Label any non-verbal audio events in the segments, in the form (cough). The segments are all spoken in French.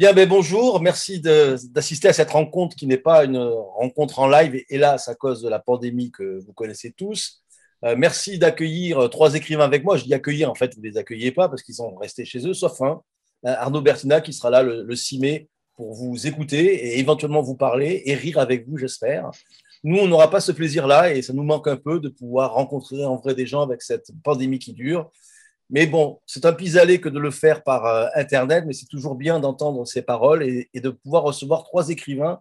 Bien, ben bonjour, merci d'assister à cette rencontre qui n'est pas une rencontre en live, hélas, à cause de la pandémie que vous connaissez tous. Euh, merci d'accueillir trois écrivains avec moi. Je dis accueillir, en fait, vous ne les accueillez pas parce qu'ils sont restés chez eux, sauf un, Arnaud Bertina, qui sera là le, le 6 mai pour vous écouter et éventuellement vous parler et rire avec vous, j'espère. Nous, on n'aura pas ce plaisir-là et ça nous manque un peu de pouvoir rencontrer en vrai des gens avec cette pandémie qui dure. Mais bon, c'est un pis-aller que de le faire par euh, Internet, mais c'est toujours bien d'entendre ces paroles et, de pouvoir recevoir trois écrivains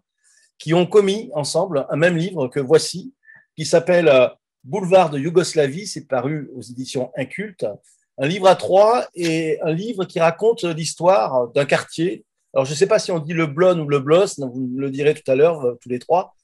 qui ont commis ensemble un même livre que voici, qui s'appelle euh, Boulevard de Yougoslavie, c'est paru aux éditions Inculte. Un livre à trois et un livre qui raconte l'histoire d'un quartier. Alors, je ne sais pas si on dit le Blon ou le Blos, vous le direz tout à l'heure, euh, tous les trois.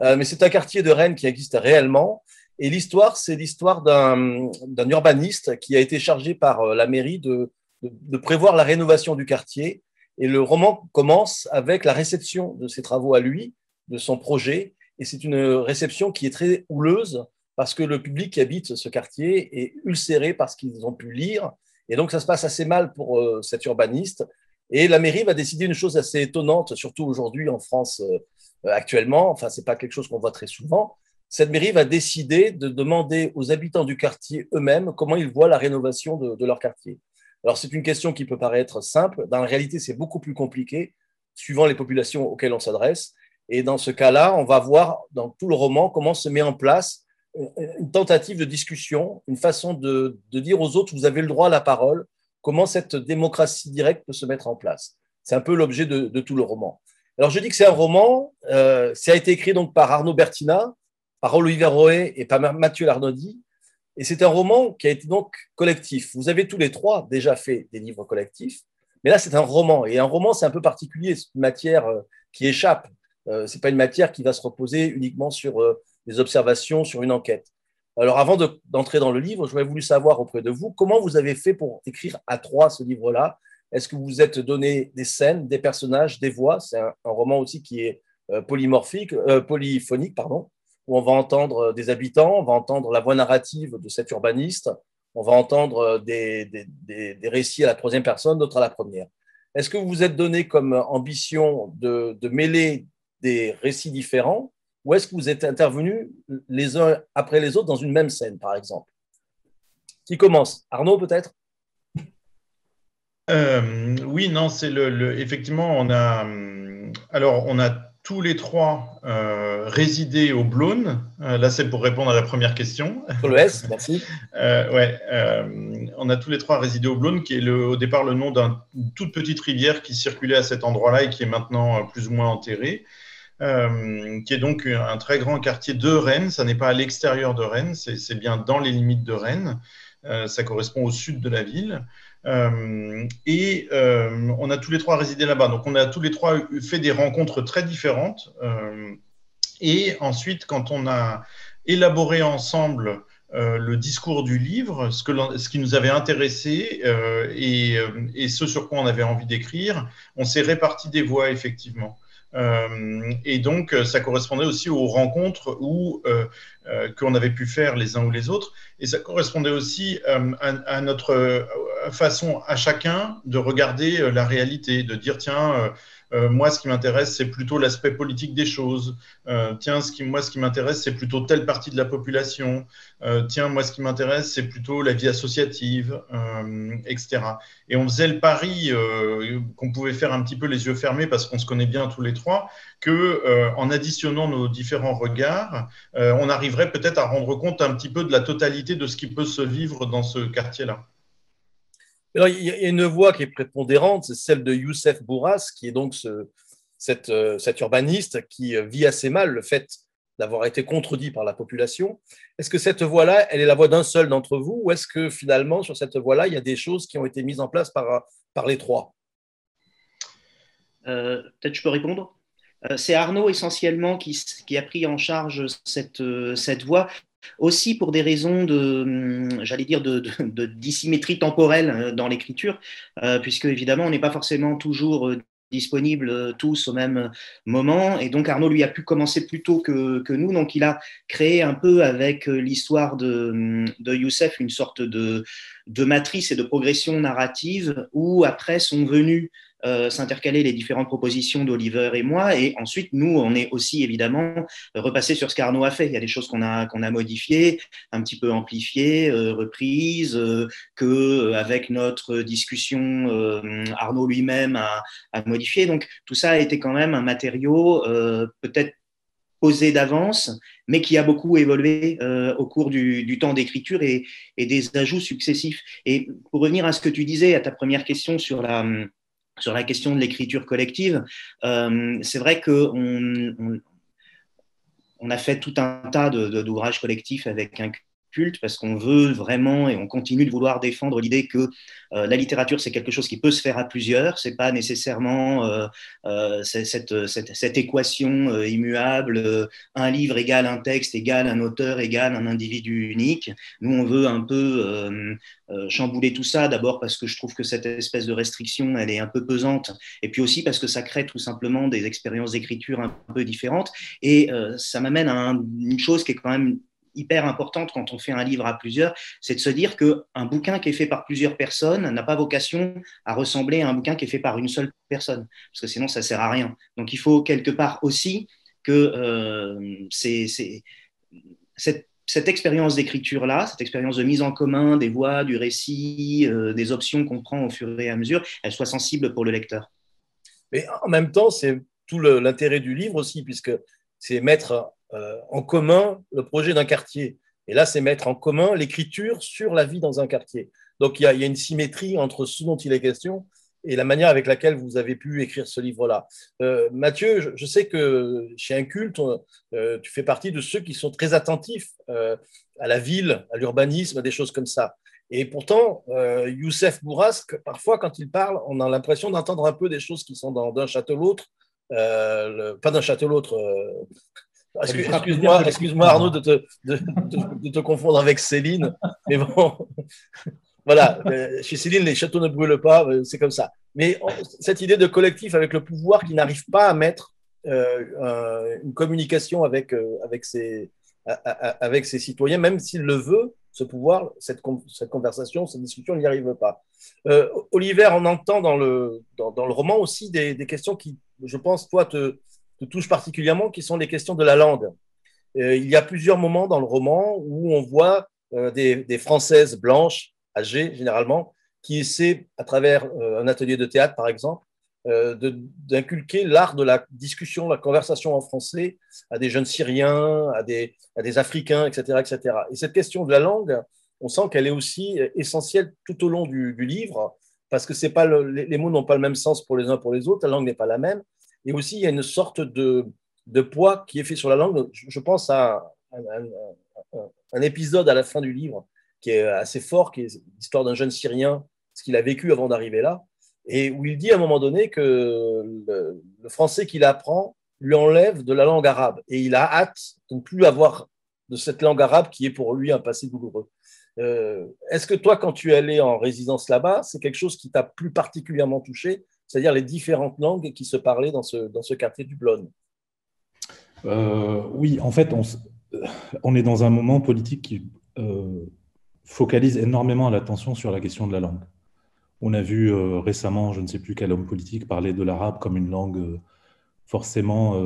Mais c'est un quartier de Rennes qui existe réellement. Et l'histoire, c'est l'histoire d'un urbaniste qui a été chargé par euh, la mairie de, de, prévoir la rénovation du quartier. Et le roman commence avec la réception de ses travaux à lui, de son projet. Et c'est une réception qui est très houleuse parce que le public qui habite ce quartier est ulcéré par ce qu'ils ont pu lire. Et donc, ça se passe assez mal pour euh, cet urbaniste. Et la mairie va décider une chose assez étonnante, surtout aujourd'hui en France euh, actuellement, enfin, ce n'est pas quelque chose qu'on voit très souvent, cette mairie va décider de demander aux habitants du quartier eux-mêmes comment ils voient la rénovation de, leur quartier. Alors, c'est une question qui peut paraître simple. Dans la réalité, c'est beaucoup plus compliqué, suivant les populations auxquelles on s'adresse. Et dans ce cas-là, on va voir dans tout le roman comment se met en place une tentative de discussion, une façon de, dire aux autres, vous avez le droit à la parole, comment cette démocratie directe peut se mettre en place? C'est un peu l'objet de, tout le roman. Alors, je dis que c'est un roman. Euh, ça a été écrit donc par Arnaud Bertina, par Olivier Roé et par Mathieu Larnaudy. Et c'est un roman qui a été donc collectif. Vous avez tous les trois déjà fait des livres collectifs, mais là, c'est un roman. Et un roman, c'est un peu particulier. C'est une matière euh, qui échappe. Euh, ce n'est pas une matière qui va se reposer uniquement sur des observations, sur une enquête. Alors, avant d'entrer dans le livre, j'aurais voulu savoir auprès de vous comment vous avez fait pour écrire à trois ce livre-là? Est-ce que vous vous êtes donné des scènes, des personnages, des voix? C'est un, roman aussi qui est euh, polymorphique, euh, polyphonique, pardon, où on va entendre euh, des habitants, on va entendre la voix narrative de cet urbaniste, on va entendre des, récits à la troisième personne, d'autres à la première. Est-ce que vous vous êtes donné comme ambition de, de mêler des récits différents ou est-ce que vous êtes intervenus les uns après les autres dans une même scène, par exemple? Qui commence? Arnaud, peut-être? Euh, oui, non, c'est le, Effectivement, on a. Euh, alors, on a tous les trois euh, résidé au Blône. là, c'est pour répondre à la première question. Le S, merci. (laughs) ouais, on a tous les trois résidé au Blône, qui est le, au départ le nom d'une toute petite rivière qui circulait à cet endroit-là et qui est maintenant plus ou moins enterrée. qui est donc un très grand quartier de Rennes. Ça n'est pas à l'extérieur de Rennes, c'est bien dans les limites de Rennes. Ça correspond au sud de la ville. Euh, et euh, on a tous les trois résidé là-bas. Donc, on a tous les trois fait des rencontres très différentes. Euh, et ensuite, quand on a élaboré ensemble le discours du livre, ce, que ce qui nous avait intéressé et, ce sur quoi on avait envie d'écrire, on s'est réparti des voix, effectivement. Euh, et donc, euh, ça correspondait aussi aux rencontres où euh, qu'on avait pu faire les uns ou les autres. Et ça correspondait aussi à, notre façon à chacun de regarder la réalité, de dire tiens, euh, moi, ce qui m'intéresse, c'est plutôt l'aspect politique des choses. Euh, tiens, moi, ce qui m'intéresse, c'est plutôt telle partie de la population. Euh, tiens, moi, ce qui m'intéresse, c'est plutôt la vie associative, etc. Et on faisait le pari qu'on pouvait faire un petit peu les yeux fermés parce qu'on se connaît bien tous les trois, que en additionnant nos différents regards, on arriverait peut-être à rendre compte un petit peu de la totalité de ce qui peut se vivre dans ce quartier-là il y a une voix qui est prépondérante, c'est celle de Youssef Bourras, qui est donc ce, cet, euh, cet, urbaniste qui euh, vit assez mal le fait d'avoir été contredit par la population. Est-ce que cette voix-là, elle est la voix d'un seul d'entre vous, ou est-ce que finalement, sur cette voix-là, il y a des choses qui ont été mises en place par, par les trois? Euh, Peut-être je peux répondre? C'est Arnaud essentiellement qui, a pris en charge cette, cette voix aussi pour des raisons de, hum, j'allais dire, de, dissymétrie temporelle euh, dans l'écriture, euh, puisque évidemment, on n'est pas forcément toujours euh, disponible tous au même moment. Et donc Arnaud, lui, a pu commencer plus tôt que, nous. Donc il a créé un peu avec l'histoire de, hum, de Youssef une sorte de, de matrice et de progression narrative où après sont venus euh, s'intercaler les différentes propositions d'Oliver et moi. Et ensuite, nous, on est aussi évidemment repassé sur ce qu'Arnaud a fait. Il y a des choses qu'on a, a modifiées, un petit peu amplifiées, euh, reprises, euh, que avec notre discussion, Arnaud lui-même a, a, modifié. Donc tout ça a été quand même un matériau peut-être posé d'avance, mais qui a beaucoup évolué euh, au cours du, temps d'écriture et, des ajouts successifs. Et pour revenir à ce que tu disais, à ta première question sur la, sur la question de l'écriture collective, euh, c'est vrai qu'on on, on, a fait tout un tas d'ouvrages collectifs avec un parce qu'on veut vraiment et on continue de vouloir défendre l'idée que euh, la littérature c'est quelque chose qui peut se faire à plusieurs, c'est pas nécessairement euh, euh, cette, cette, cette, équation immuable, un livre égale un texte égale un auteur égale un individu unique. Nous on veut un peu chambouler tout ça d'abord parce que je trouve que cette espèce de restriction elle est un peu pesante et puis aussi parce que ça crée tout simplement des expériences d'écriture un peu différentes et ça m'amène à une chose qui est quand même hyper importante quand on fait un livre à plusieurs, c'est de se dire qu'un bouquin qui est fait par plusieurs personnes n'a pas vocation à ressembler à un bouquin qui est fait par une seule personne, parce que sinon ça sert à rien. Donc il faut quelque part aussi que euh, cette, expérience d'écriture-là, cette expérience de mise en commun des voix, du récit, euh, des options qu'on prend au fur et à mesure, elle soit sensible pour le lecteur. Mais en même temps, c'est tout l'intérêt du livre aussi, puisque c'est mettre en commun le projet d'un quartier. Et là, c'est mettre en commun l'écriture sur la vie dans un quartier. Donc, il y, a, une symétrie entre ce dont il est question et la manière avec laquelle vous avez pu écrire ce livre-là. Euh, Mathieu, je, sais que chez Inculte, euh, tu fais partie de ceux qui sont très attentifs à la ville, à l'urbanisme, à des choses comme ça. Et pourtant, Youssef Bourrasque, parfois, quand il parle, on a l'impression d'entendre un peu des choses qui sont d'un château l'autre, pas d'un château l'autre, Excuse-moi, excuse Arnaud de te, de, te, confondre avec Céline, mais bon, (laughs) voilà, euh, chez Céline, les châteaux ne brûlent pas, euh, c'est comme ça. Mais cette idée de collectif avec le pouvoir qui n'arrive pas à mettre euh, une communication avec, avec, ses, avec ses citoyens, même s'il le veut, ce pouvoir, cette, cette conversation, cette discussion, n'y arrive pas. Oliver, on entend dans le, dans, dans le roman aussi des, des questions qui, je pense, toi, te, touche particulièrement, qui sont les questions de la langue. Euh, il y a plusieurs moments dans le roman où on voit euh, des, Françaises blanches, âgées généralement, qui essaient, à travers euh, un atelier de théâtre par exemple, d'inculquer l'art de la discussion, la conversation en français à des jeunes Syriens, à des, Africains, etc., etc. Et cette question de la langue, on sent qu'elle est aussi essentielle tout au long du, livre, parce que pas les mots n'ont pas le même sens pour les uns pour les autres, la langue n'est pas la même, et aussi, il y a une sorte de, poids qui est fait sur la langue. Je, pense à un, épisode à la fin du livre qui est assez fort, qui est l'histoire d'un jeune Syrien, ce qu'il a vécu avant d'arriver là, et où il dit à un moment donné que le, français qu'il apprend lui enlève de la langue arabe. Et il a hâte de ne plus avoir de cette langue arabe qui est pour lui un passé douloureux. Euh, est-ce que toi, quand tu es allé en résidence là-bas, c'est quelque chose qui t'a plus particulièrement touché c'est-à-dire les différentes langues qui se parlaient dans ce, quartier du Blône. Euh, oui, en fait, on, on, est dans un moment politique qui euh, focalise énormément l'attention sur la question de la langue. On a vu euh, récemment, je ne sais plus quel homme politique, parler de l'arabe comme une langue forcément,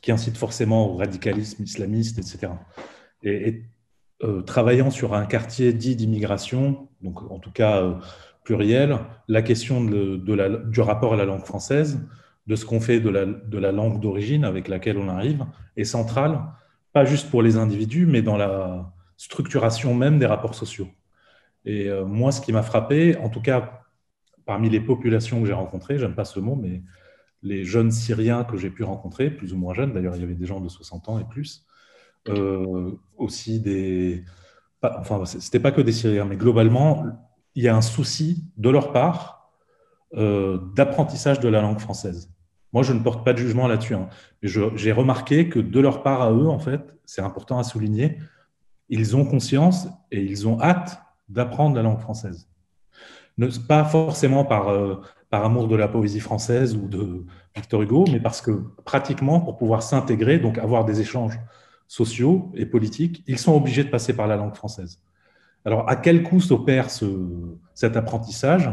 qui incite forcément au radicalisme islamiste, etc. Et, travaillant sur un quartier dit d'immigration, donc en tout cas pluriel, la question du rapport à la langue française, de ce qu'on fait de la, langue d'origine avec laquelle on arrive, est centrale, pas juste pour les individus, mais dans la structuration même des rapports sociaux. Et euh, moi, ce qui m'a frappé, en tout cas parmi les populations que j'ai rencontrées, j'aime pas ce mot, mais les jeunes Syriens que j'ai pu rencontrer, plus ou moins jeunes, d'ailleurs il y avait des gens de 60 ans et plus, euh, aussi des... enfin, c'était pas que des Syriens, mais globalement, il y a un souci de leur part euh, d'apprentissage de la langue française. Moi, je ne porte pas de jugement là-dessus, hein, j'ai remarqué que de leur part à eux, en fait, c'est important à souligner, ils ont conscience et ils ont hâte d'apprendre la langue française. Pas forcément euh, par amour de la poésie française ou de Victor Hugo, mais parce que pratiquement, pour pouvoir s'intégrer, donc avoir des échanges sociaux et politiques, ils sont obligés de passer par la langue française. Alors, à quel coût s'opère cet apprentissage?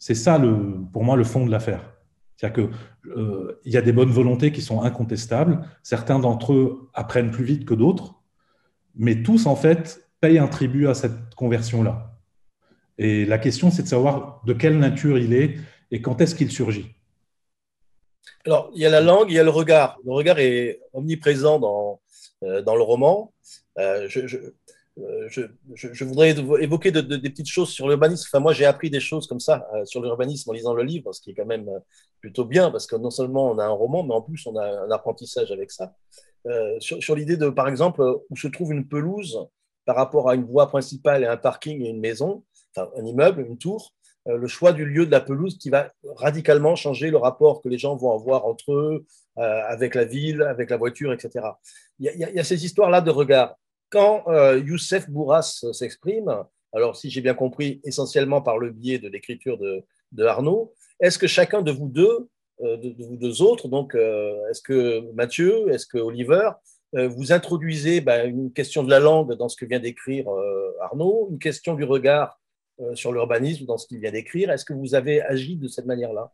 C'est ça, le, pour moi, le fond de l'affaire. C'est-à-dire qu'il euh, y a des bonnes volontés qui sont incontestables. Certains d'entre eux apprennent plus vite que d'autres, mais tous, en fait, payent un tribut à cette conversion-là. Et la question, c'est de savoir de quelle nature il est et quand est-ce qu'il surgit. Alors, il y a la langue, il y a le regard. Le regard est omniprésent dans, euh, dans le roman. Euh, je, je, je, voudrais évoquer des petites choses sur l'urbanisme. Enfin, moi, j'ai appris des choses comme ça sur l'urbanisme en lisant le livre, ce qui est quand même plutôt bien, parce que non seulement on a un roman, mais en plus on a un apprentissage avec ça. sur, l'idée de, par exemple, où se trouve une pelouse par rapport à une voie principale et un parking et une maison, enfin un immeuble, une tour, euh, le choix du lieu de la pelouse qui va radicalement changer le rapport que les gens vont avoir entre eux, euh, avec la ville, avec la voiture, etc. Il y a, ces histoires-là de regard. Quand euh, Youssef Bourras s'exprime, alors si j'ai bien compris, essentiellement par le biais de l'écriture de, Arnaud, est-ce que chacun de vous deux, de, vous deux autres, donc est-ce que Mathieu, est-ce que Oliver, vous introduisez ben, une question de la langue dans ce que vient d'écrire Arnaud, une question du regard euh, sur l'urbanisme dans ce qu'il vient d'écrire. Est-ce que vous avez agi de cette manière-là?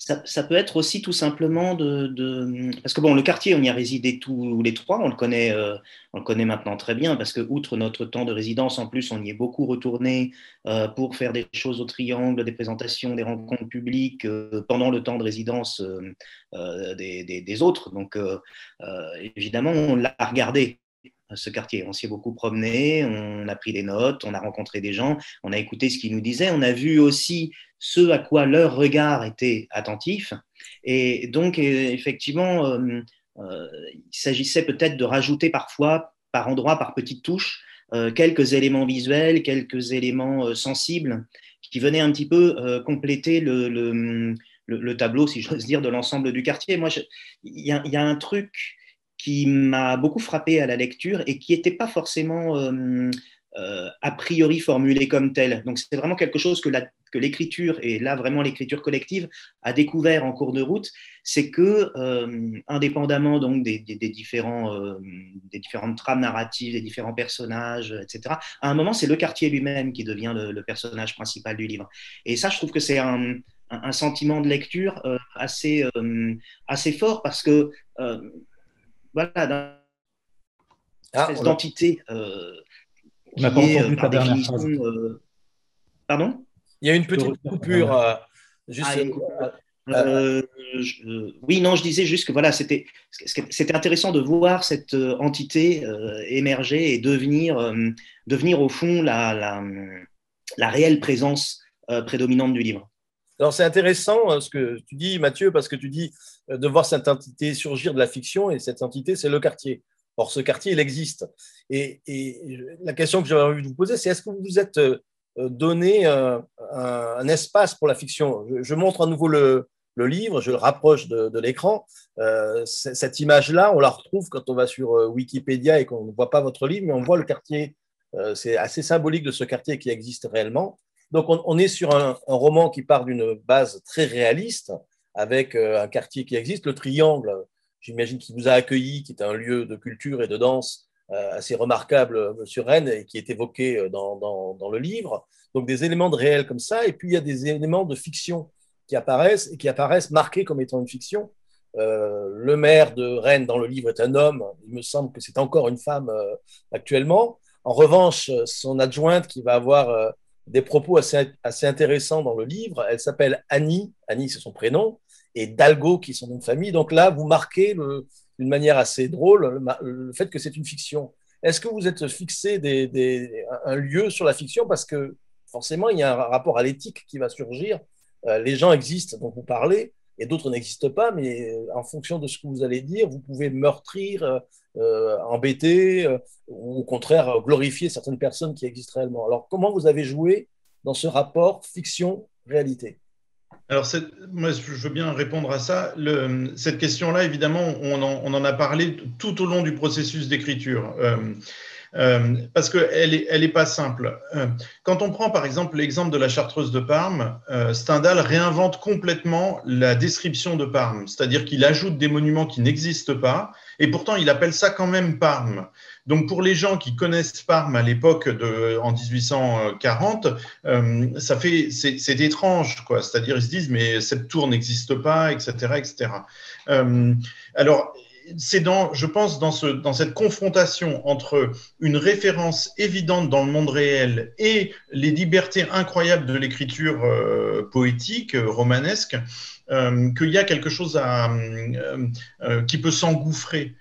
Ça, peut être aussi tout simplement de, Parce que bon, le quartier, on y a résidé tous les trois, on le, connaît, euh, on le connaît maintenant très bien, parce que outre notre temps de résidence, en plus, on y est beaucoup retourné euh, pour faire des choses au triangle, des présentations, des rencontres publiques pendant le temps de résidence des, autres. Donc, évidemment, on l'a regardé ce quartier. On s'y est beaucoup promené, on a pris des notes, on a rencontré des gens, on a écouté ce qu'ils nous disaient, on a vu aussi ce à quoi leur regard était attentif. Et donc, euh, effectivement, euh, euh, il s'agissait peut-être de rajouter parfois, par endroits, par petites touches, quelques éléments visuels, quelques éléments sensibles qui venaient un petit peu compléter le, le, tableau, si j'ose dire, de l'ensemble du quartier. Moi, il y, a un truc qui m'a beaucoup frappé à la lecture et qui n'était pas forcément euh, euh, a priori formulé comme tel. Donc c'est vraiment quelque chose que, que l'écriture, et là vraiment l'écriture collective, a découvert en cours de route, c'est que, euh, indépendamment donc des, différents, des différentes trames narratives, des différents personnages, etc., à un moment c'est le quartier lui-même qui devient le, personnage principal du livre. Et ça, je trouve que c'est un, un, sentiment de lecture assez, assez fort parce que voilà, d'une ah, d'entité. Euh, on n'a pas entendu ta dernière phrase. Euh, pardon? Il y a une petite coupure. Euh, juste, ah, oui, non, je disais juste que voilà, c'était c'était intéressant de voir cette entité émerger et devenir devenir au fond la, la, la réelle présence prédominante du livre. Alors c'est intéressant ce que tu dis, Mathieu, parce que tu dis euh, de voir cette entité surgir de la fiction, et cette entité, c'est le quartier. Or, ce quartier, il existe. Et, la question que j'avais envie de vous poser, c'est est-ce que vous vous êtes euh, donné un, espace pour la fiction? Je, montre à nouveau le, livre, je le rapproche de, l'écran. Euh, cette image-là, on la retrouve quand on va sur Wikipédia et qu'on ne voit pas votre livre, mais on voit le quartier. c'est assez symbolique de ce quartier qui existe réellement. Donc, on, est sur un, roman qui part d'une base très réaliste, avec euh, un quartier qui existe, le Triangle, j'imagine, qui vous a accueilli, qui est un lieu de culture et de danse euh, assez remarquable euh, sur Rennes et qui est évoqué dans, dans, le livre. Donc des éléments de réel comme ça, et puis il y a des éléments de fiction qui apparaissent et qui apparaissent marqués comme étant une fiction. le maire de Rennes dans le livre est un homme, il me semble que c'est encore une femme actuellement. En revanche, son adjointe qui va avoir des propos assez, assez intéressants dans le livre. Elle s'appelle Annie, Annie c'est son prénom, et Dalgo qui est son famille. Donc là, vous marquez d'une manière assez drôle le, fait que c'est une fiction. Est-ce que vous êtes fixé des, un lieu sur la fiction? Parce que forcément, il y a un rapport à l'éthique qui va surgir. Euh, les gens existent dont vous parlez et d'autres n'existent pas, mais en fonction de ce que vous allez dire, vous pouvez meurtrir, euh, euh, embêter euh, ou au contraire glorifier certaines personnes qui existent réellement. Alors, comment vous avez joué dans ce rapport fiction-réalité? Alors, moi, je veux bien répondre à ça. Cette question-là, évidemment, on en, a parlé tout au long du processus d'écriture. Euh, euh, parce qu'elle n'est elle est pas simple. Euh, quand on prend par exemple l'exemple de la chartreuse de Parme, euh, Stendhal réinvente complètement la description de Parme, c'est-à-dire qu'il ajoute des monuments qui n'existent pas, et pourtant il appelle ça quand même Parme. Donc pour les gens qui connaissent Parme à l'époque en 1840, ça fait c'est étrange quoi. C'est-à-dire ils se disent mais cette tour n'existe pas, etc., etc. alors c'est dans, je pense, dans, ce, dans cette confrontation entre une référence évidente dans le monde réel et les libertés incroyables de l'écriture euh, poétique, euh, romanesque, euh, qu'il y a quelque chose à, qui peut s'engouffrer.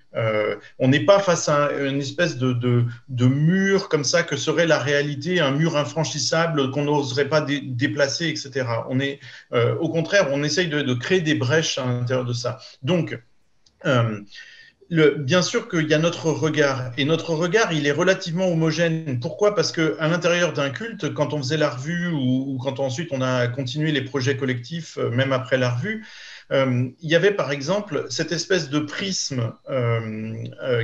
on n'est pas face à une espèce de, mur comme ça que serait la réalité, un mur infranchissable qu'on n'oserait pas déplacer, etc. On est, au contraire, on essaye de, créer des brèches à l'intérieur de ça. Donc, euh, bien sûr qu'il y a notre regard, et notre regard, il est relativement homogène. Pourquoi? Parce que à l'intérieur d'un culte, quand on faisait la revue ou, quand ensuite on a continué les projets collectifs, euh, même après la revue, euh, il y avait par exemple cette espèce de prisme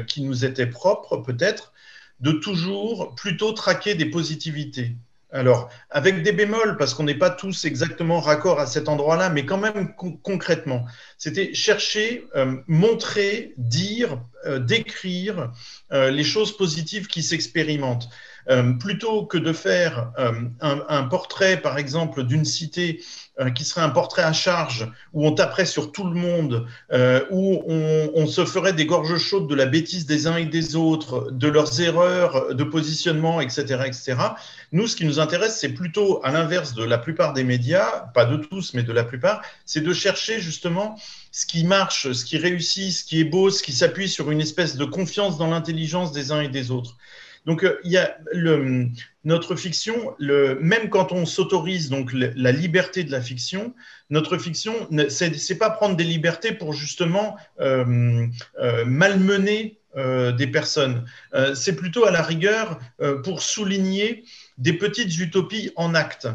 qui nous était propre, peut-être, de toujours plutôt traquer des positivités. Alors, avec des bémols, parce qu'on n'est pas tous exactement raccord à cet endroit-là, mais quand même concrètement, c'était chercher, euh, montrer, dire, euh, décrire euh, les choses positives qui s'expérimentent. Plutôt que de faire un, portrait, par exemple, d'une cité qui serait un portrait à charge, où on taperait sur tout le monde, où on, on, se ferait des gorges chaudes de la bêtise des uns et des autres, de leurs erreurs de positionnement, etc., etc. Nous, ce qui nous intéresse, c'est plutôt, à l'inverse de la plupart des médias, pas de tous, mais de la plupart, c'est de chercher justement ce qui marche, ce qui réussit, ce qui est beau, ce qui s'appuie sur une espèce de confiance dans l'intelligence des uns et des autres. Donc, euh, il y a notre fiction, même quand on s'autorise donc la liberté de la fiction, notre fiction, c'est pas prendre des libertés pour justement euh, euh, malmener des personnes. c'est plutôt à la rigueur pour souligner des petites utopies en acte.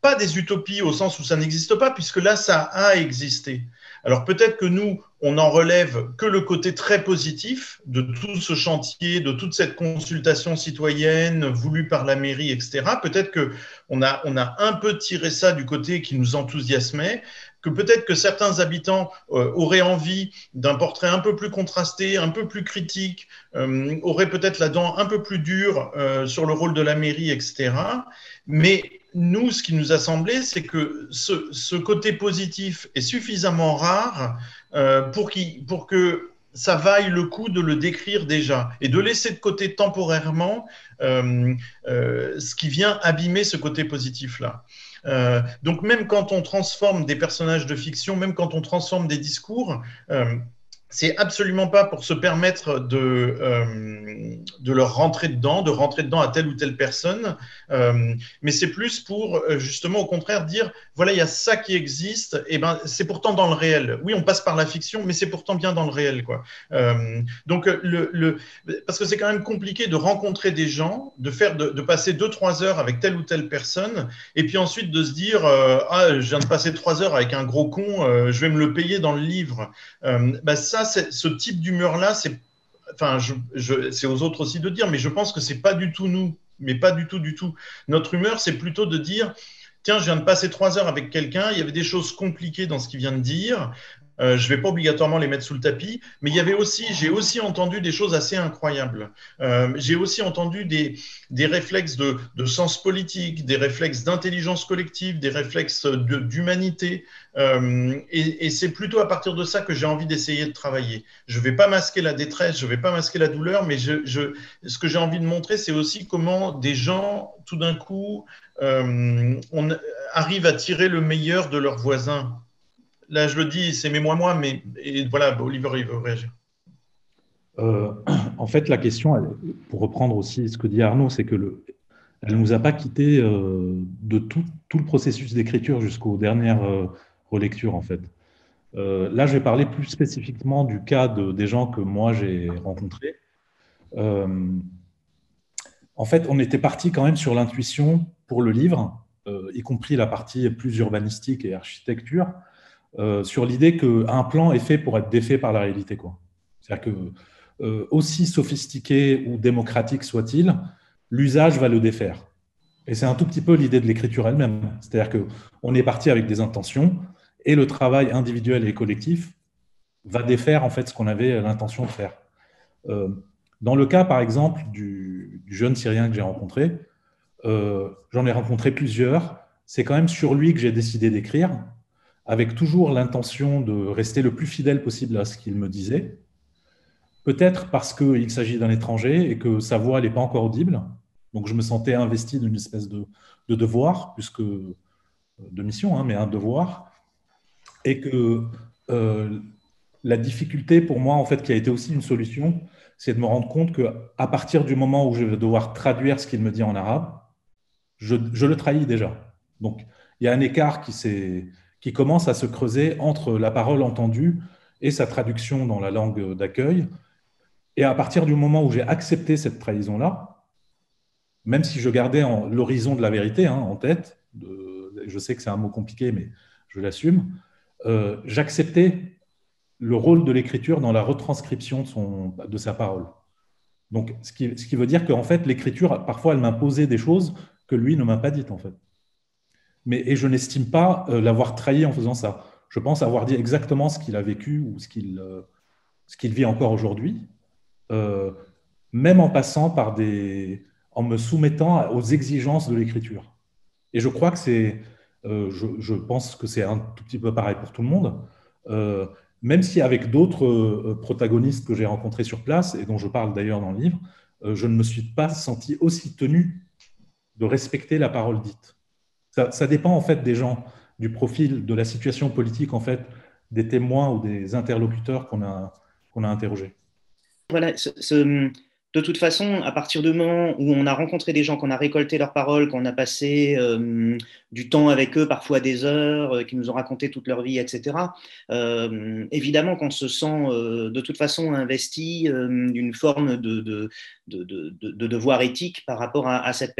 Pas des utopies au sens où ça n'existe pas, puisque là, ça a existé. Alors peut-être que nous, on n'en relève que le côté très positif de tout ce chantier, de toute cette consultation citoyenne voulue par la mairie, etc. Peut-être qu'on a, on a un peu tiré ça du côté qui nous enthousiasmait, que peut-être que certains habitants euh, auraient envie d'un portrait un peu plus contrasté, un peu plus critique, euh, auraient peut-être la dent un peu plus dure euh, sur le rôle de la mairie, etc. Mais nous, ce qui nous a semblé, c'est que ce, côté positif est suffisamment rare pour, pour que ça vaille le coup de le décrire déjà et de laisser de côté temporairement ce qui vient abîmer ce côté positif-là. Euh, donc même quand on transforme des personnages de fiction, même quand on transforme des discours, euh, c'est absolument pas pour se permettre de, euh, de leur rentrer dedans, de rentrer dedans à telle ou telle personne, euh, mais c'est plus pour euh, justement au contraire dire voilà, il y a ça qui existe, et ben c'est pourtant dans le réel. Oui, on passe par la fiction, mais c'est pourtant bien dans le réel. Quoi. donc, le, le, parce que c'est quand même compliqué de rencontrer des gens, de, faire, de, de, passer deux, trois heures avec telle ou telle personne, et puis ensuite de se dire ah, je viens de passer trois heures avec un gros con, je vais me le payer dans le livre. Ben, ce type d'humeur-là, c'est enfin, je, c'est aux autres aussi de dire, mais je pense que c'est pas du tout nous, mais pas du tout, du tout. Notre humeur, c'est plutôt de dire, tiens, je viens de passer trois heures avec quelqu'un, il y avait des choses compliquées dans ce qu'il vient de dire, euh, je ne vais pas obligatoirement les mettre sous le tapis, mais il y avait aussi, j'ai aussi entendu des choses assez incroyables. Euh, j'ai aussi entendu des, réflexes de, sens politique, des réflexes d'intelligence collective, des réflexes d'humanité. Euh, et, c'est plutôt à partir de ça que j'ai envie d'essayer de travailler. Je ne vais pas masquer la détresse, je ne vais pas masquer la douleur, mais ce que j'ai envie de montrer, c'est aussi comment des gens, tout d'un coup, on arrivent à tirer le meilleur de leurs voisins là, je le dis, c'est mes moi moi, mais voilà, Oliver, il veut réagir. Euh, (clears throat) en fait, la question, pour reprendre aussi ce que dit Arnaud, c'est que le, elle ne nous a pas quitté euh, de tout, le processus d'écriture jusqu'aux dernières euh, relectures, en fait. là, je vais parler plus spécifiquement du cas de, des gens que moi j'ai rencontrés. en fait, on était parti quand même sur l'intuition pour le livre, y compris la partie plus urbanistique et architecture, euh, sur l'idée qu'un plan est fait pour être défait par la réalité. C'est-à-dire que aussi sophistiqué ou démocratique soit-il, l'usage va le défaire. Et c'est un tout petit peu l'idée de l'écriture elle-même. C'est-à-dire qu'on est parti avec des intentions et le travail individuel et collectif va défaire en fait ce qu'on avait l'intention de faire. Euh, dans le cas, par exemple, du, jeune Syrien que j'ai rencontré, euh, j'en ai rencontré plusieurs. C'est quand même sur lui que j'ai décidé d'écrire, avec toujours l'intention de rester le plus fidèle possible à ce qu'il me disait. Peut-être parce qu'il s'agit d'un étranger et que sa voix n'est pas encore audible. Donc je me sentais investi d'une espèce de, devoir, plus que de mission, hein, mais un devoir. Et que euh, la difficulté pour moi, en fait, qui a été aussi une solution, c'est de me rendre compte qu'à partir du moment où je vais devoir traduire ce qu'il me dit en arabe, je, le trahis déjà. Donc il y a un écart qui, qui commence à se creuser entre la parole entendue et sa traduction dans la langue d'accueil. Et à partir du moment où j'ai accepté cette trahison-là, même si je gardais l'horizon de la vérité hein, en tête, je sais que c'est un mot compliqué, mais je l'assume, euh, j'acceptais le rôle de l'écriture dans la retranscription de, sa parole. Donc, ce qui, veut dire qu'en fait, l'écriture, parfois, elle m'imposait des choses que lui ne m'a pas dites, en fait. Mais, et je n'estime pas euh, l'avoir trahi en faisant ça. Je pense avoir dit exactement ce qu'il a vécu ou ce qu'il euh, vit encore aujourd'hui, même en passant par des, en me soumettant aux exigences de l'écriture. Et je crois que c'est, euh, je, pense que c'est un tout petit peu pareil pour tout le monde, euh, même si avec d'autres euh, protagonistes que j'ai rencontrés sur place, et dont je parle d'ailleurs dans le livre, je ne me suis pas senti aussi tenu de respecter la parole dite. Ça, dépend en fait des gens, du profil, de la situation politique en fait, des témoins ou des interlocuteurs qu'on a, qu'on a interrogés. Voilà, de toute façon, à partir du moment où on a rencontré des gens, qu'on a récolté leurs paroles, qu'on a passé euh, du temps avec eux, parfois des heures, euh, qui nous ont raconté toute leur vie, etc., euh, évidemment qu'on se sent de toute façon investi d'une forme de, devoir éthique par rapport à, à cette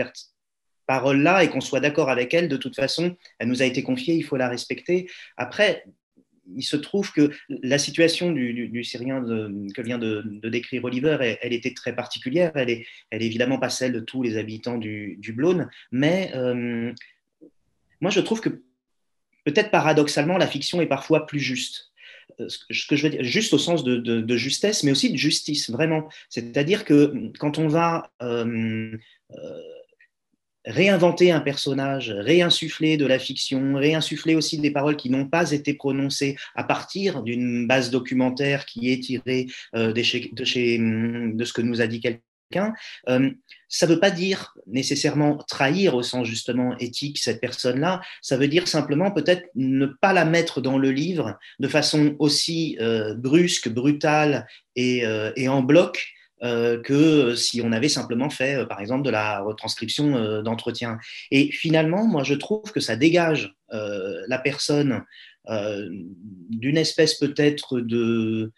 parole-là et qu'on soit d'accord avec elle, de toute façon, elle nous a été confiée, il faut la respecter. Après, il se trouve que la situation du, Syrien que vient de, décrire Oliver, elle, était très particulière. Elle est, elle est évidemment pas celle de tous les habitants du, du mais euh, moi je trouve que peut-être paradoxalement, la fiction est parfois plus juste. Euh, ce que je veux dire, juste au sens de, justesse, mais aussi de justice, vraiment. C'est-à-dire que quand on va euh, réinventer un personnage, réinsuffler de la fiction, réinsuffler aussi des paroles qui n'ont pas été prononcées à partir d'une base documentaire qui est tirée euh, de, chez, de, ce que nous a dit quelqu'un. Euh, ça ne veut pas dire nécessairement trahir au sens justement éthique cette personne-là, ça veut dire simplement peut-être ne pas la mettre dans le livre de façon aussi euh, brusque, brutale et, en bloc que si on avait simplement fait, euh, par exemple, de la retranscription euh, d'entretien. Et finalement, moi, je trouve que ça dégage la personne d'une espèce peut-être de,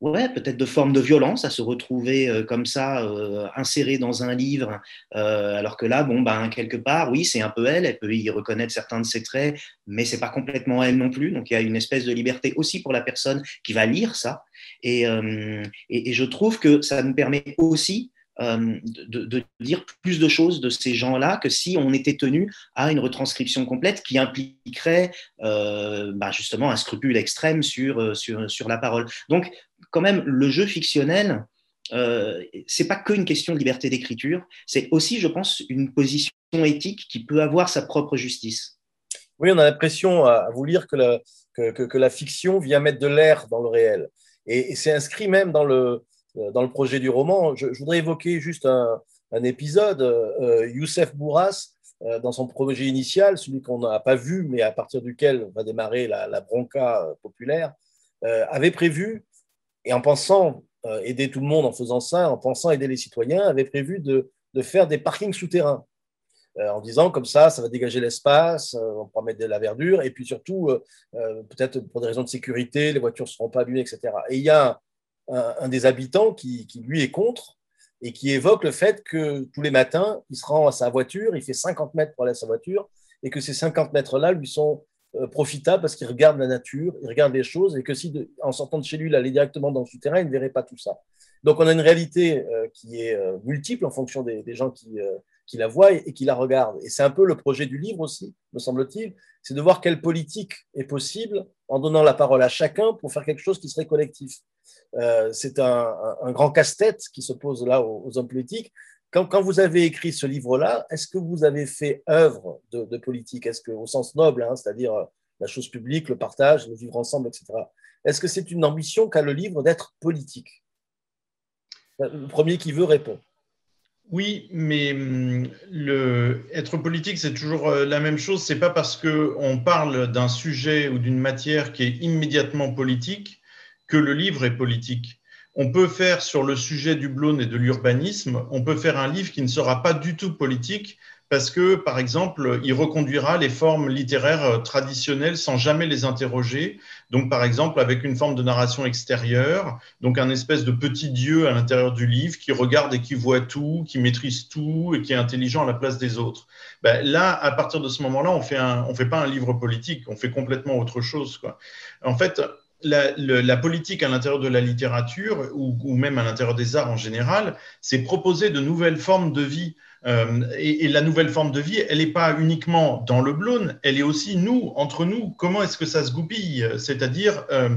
ouais, peut-être de forme de violence à se retrouver euh, comme ça, euh, insérée dans un livre, euh, alors que là, bon, ben, quelque part, oui, c'est un peu elle, elle peut y reconnaître certains de ses traits, mais c'est pas complètement elle non plus. Donc il y a une espèce de liberté aussi pour la personne qui va lire ça. Et, et, je trouve que ça nous permet aussi de, dire plus de choses de ces gens-là que si on était tenu à une retranscription complète qui impliquerait bah, justement un scrupule extrême sur, sur, sur la parole. Donc quand même, le jeu fictionnel, euh, c'est pas qu'une question de liberté d'écriture, c'est aussi, je pense, une position éthique qui peut avoir sa propre justice. Oui, on a l'impression à vous lire que la, fiction vient mettre de l'air dans le réel. Et, c'est inscrit même dans le, dans le projet du roman. Je, voudrais évoquer juste un, épisode. Euh, Youssef Bourras, euh, dans son projet initial, celui qu'on n'a pas vu, mais à partir duquel va démarrer la, bronca populaire, euh, avait prévu et en pensant euh, aider tout le monde en faisant ça, en pensant aider les citoyens, avait prévu de, faire des parkings souterrains. Euh, en disant comme ça, ça va dégager l'espace, euh, on pourra mettre de la verdure, et puis surtout, peut-être pour des raisons de sécurité, les voitures ne seront pas abîmées, etc. Et il y a un, des habitants qui, lui, est contre et qui évoque le fait que tous les matins, il se rend à sa voiture, il fait 50 mètres pour aller à sa voiture, et que ces 50 mètres-là lui sont profitable parce qu'il regarde la nature, il regarde les choses et que si, en sortant de chez lui, il allait directement dans le souterrain, il ne verrait pas tout ça. Donc on a une réalité qui est multiple en fonction des, gens qui, qui la voient et qui la regardent. Et c'est un peu le projet du livre aussi, me semble-t-il, c'est de voir quelle politique est possible en donnant la parole à chacun pour faire quelque chose qui serait collectif. Euh, c'est un, grand casse-tête qui se pose là aux, hommes politiques. Quand, vous avez écrit ce livre-là, est-ce que vous avez fait œuvre de, politique? Est-ce que, au sens noble, hein, c'est-à-dire euh, la chose publique, le partage, le vivre ensemble, etc. Est-ce que c'est une ambition qu'a le livre d'être politique? Le premier qui veut répond. Oui, mais le, être politique, c'est toujours euh, la même chose. C'est pas parce qu'on parle d'un sujet ou d'une matière qui est immédiatement politique que le livre est politique. On peut faire sur le sujet du blône et de l'urbanisme, on peut faire un livre qui ne sera pas du tout politique, parce que, par exemple, il reconduira les formes littéraires euh, traditionnelles sans jamais les interroger. Donc, par exemple, avec une forme de narration extérieure, donc un espèce de petit dieu à l'intérieur du livre qui regarde et qui voit tout, qui maîtrise tout et qui est intelligent à la place des autres. Ben, là, à partir de ce moment-là, on fait fait pas un livre politique, on fait complètement autre chose. Quoi. En fait, la, politique à l'intérieur de la littérature ou, même à l'intérieur des arts en général, c'est proposer de nouvelles formes de vie. Euh, et, la nouvelle forme de vie, elle n'est pas uniquement dans le blône, elle est aussi nous, entre nous. Comment est-ce que ça se goupille? C'est-à-dire, euh,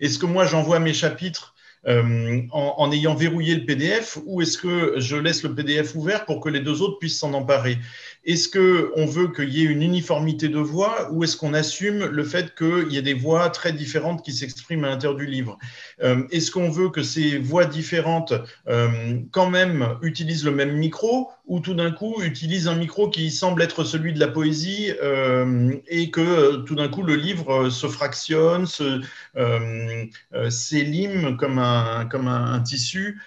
est-ce que moi j'envoie mes chapitres euh, en, ayant verrouillé le PDF ou est-ce que je laisse le PDF ouvert pour que les deux autres puissent s'en emparer? Est-ce qu'on veut qu'il y ait une uniformité de voix ou est-ce qu'on assume le fait qu'il y ait des voix très différentes qui s'expriment à l'intérieur du livre? Euh, Est-ce qu'on veut que ces voix différentes euh, quand même utilisent le même micro ou tout d'un coup utilisent un micro qui semble être celui de la poésie euh, et que tout d'un coup le livre se fractionne, s'élime comme un, comme un, tissu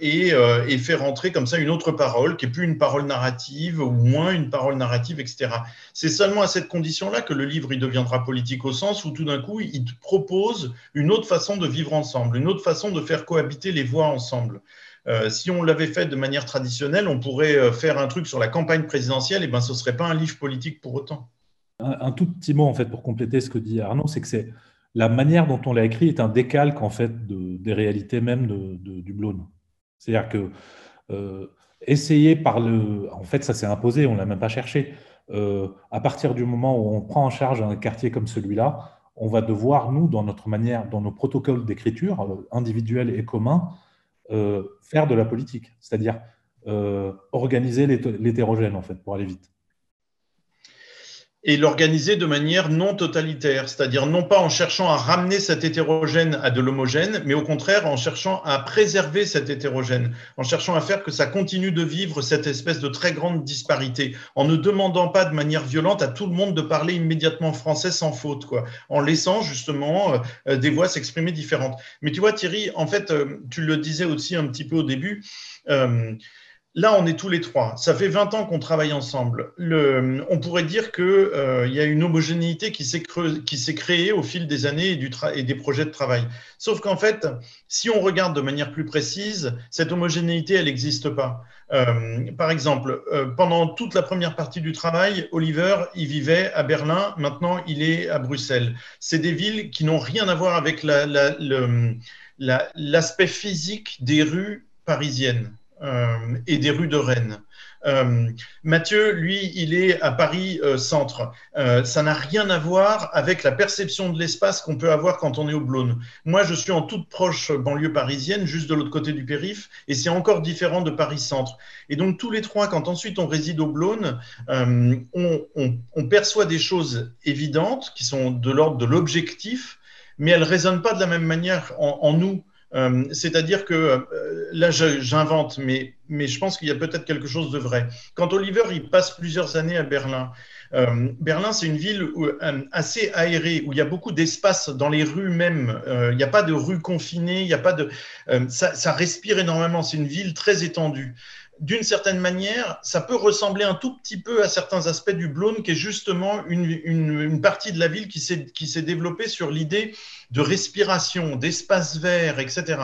et, et, fait rentrer comme ça une autre parole qui n'est plus une parole narrative ou une parole narrative, etc. C'est seulement à cette condition-là que le livre il deviendra politique au sens où tout d'un coup, il propose une autre façon de vivre ensemble, une autre façon de faire cohabiter les voix ensemble. Euh, si on l'avait fait de manière traditionnelle, on pourrait euh, faire un truc sur la campagne présidentielle, et ben ce serait pas un livre politique pour autant. Un, tout petit mot en fait pour compléter ce que dit Arnaud, c'est que c'est la manière dont on l'a écrit est un décalque en fait des réalités même de, du Blône. C'est-à-dire que euh, essayer par le. En fait, ça s'est imposé, on ne l'a même pas cherché. Euh, à partir du moment où on prend en charge un quartier comme celui-là, on va devoir, nous, dans notre manière, dans nos protocoles d'écriture euh, individuels et communs, euh, faire de la politique, c'est-à-dire organiser l'hétérogène, en fait, pour aller vite et l'organiser de manière non totalitaire, c'est-à-dire non pas en cherchant à ramener cet hétérogène à de l'homogène, mais au contraire en cherchant à préserver cet hétérogène, en cherchant à faire que ça continue de vivre cette espèce de très grande disparité, en ne demandant pas de manière violente à tout le monde de parler immédiatement français sans faute, quoi, en laissant justement euh, euh, des voix s'exprimer différentes. Mais tu vois Thierry, en fait, euh, tu le disais aussi un petit peu au début. Là, on est tous les trois. Ça fait 20 ans qu'on travaille ensemble. on pourrait dire qu'il euh, y a une homogénéité qui s'est, créée au fil des années et, des projets de travail. Sauf qu'en fait, si on regarde de manière plus précise, cette homogénéité, elle n'existe pas. Euh, par exemple, euh, pendant toute la première partie du travail, Oliver, il vivait à Berlin, maintenant il est à Bruxelles. C'est des villes qui n'ont rien à voir avec l'aspect physique des rues parisiennes. Euh, et des rues de Rennes. Euh, Mathieu, lui, il est à Paris euh, Centre. ça n'a rien à voir avec la perception de l'espace qu'on peut avoir quand on est au Blône. Moi, je suis en toute proche banlieue parisienne, juste de l'autre côté du périph, et c'est encore différent de Paris Centre. Et donc, tous les trois, quand ensuite on réside au Blône, on, perçoit des choses évidentes qui sont de l'ordre de l'objectif, mais elles ne résonnent pas de la même manière en nous. Euh, c'est-à-dire que euh, là, j'invente, mais, je pense qu'il y a peut-être quelque chose de vrai. Quand Oliver il passe plusieurs années à Berlin, euh, Berlin, c'est une ville assez aérée, où il y a beaucoup d'espace dans les rues même. il n'y a pas de rues confinées, il y a pas de, ça, respire énormément. C'est une ville très étendue d'une certaine manière, ça peut ressembler un tout petit peu à certains aspects du Blône, qui est justement une, partie de la ville qui s'est développée sur l'idée de respiration, d'espace vert, etc.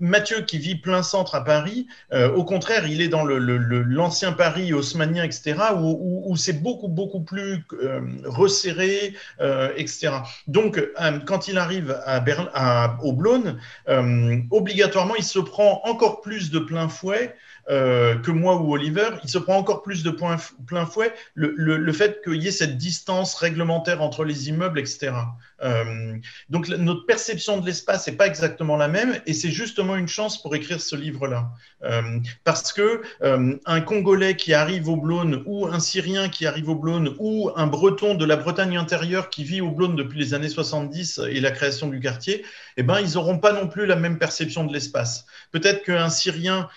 Mathieu, qui vit plein centre à Paris, au contraire, il est dans l'ancien Paris haussmanien, etc., où, c'est beaucoup, beaucoup plus resserré, etc. Donc, quand il arrive à Berlin, à, au Blône, obligatoirement, il se prend encore plus de plein fouet euh, que moi ou Oliver, il se prend encore plus de points, plein fouet le, fait qu'il y ait cette distance réglementaire entre les immeubles, etc. Euh, donc notre perception de l'espace n'est pas exactement la même et c'est justement une chance pour écrire ce livre-là. Euh, parce que un Congolais qui arrive au Blône ou un Syrien qui arrive au Blône ou un Breton de la Bretagne intérieure qui vit au Blône depuis les années 70 et la création du quartier, eh ben, ils n'auront pas non plus la même perception de l'espace. Peut-être qu'un Syrien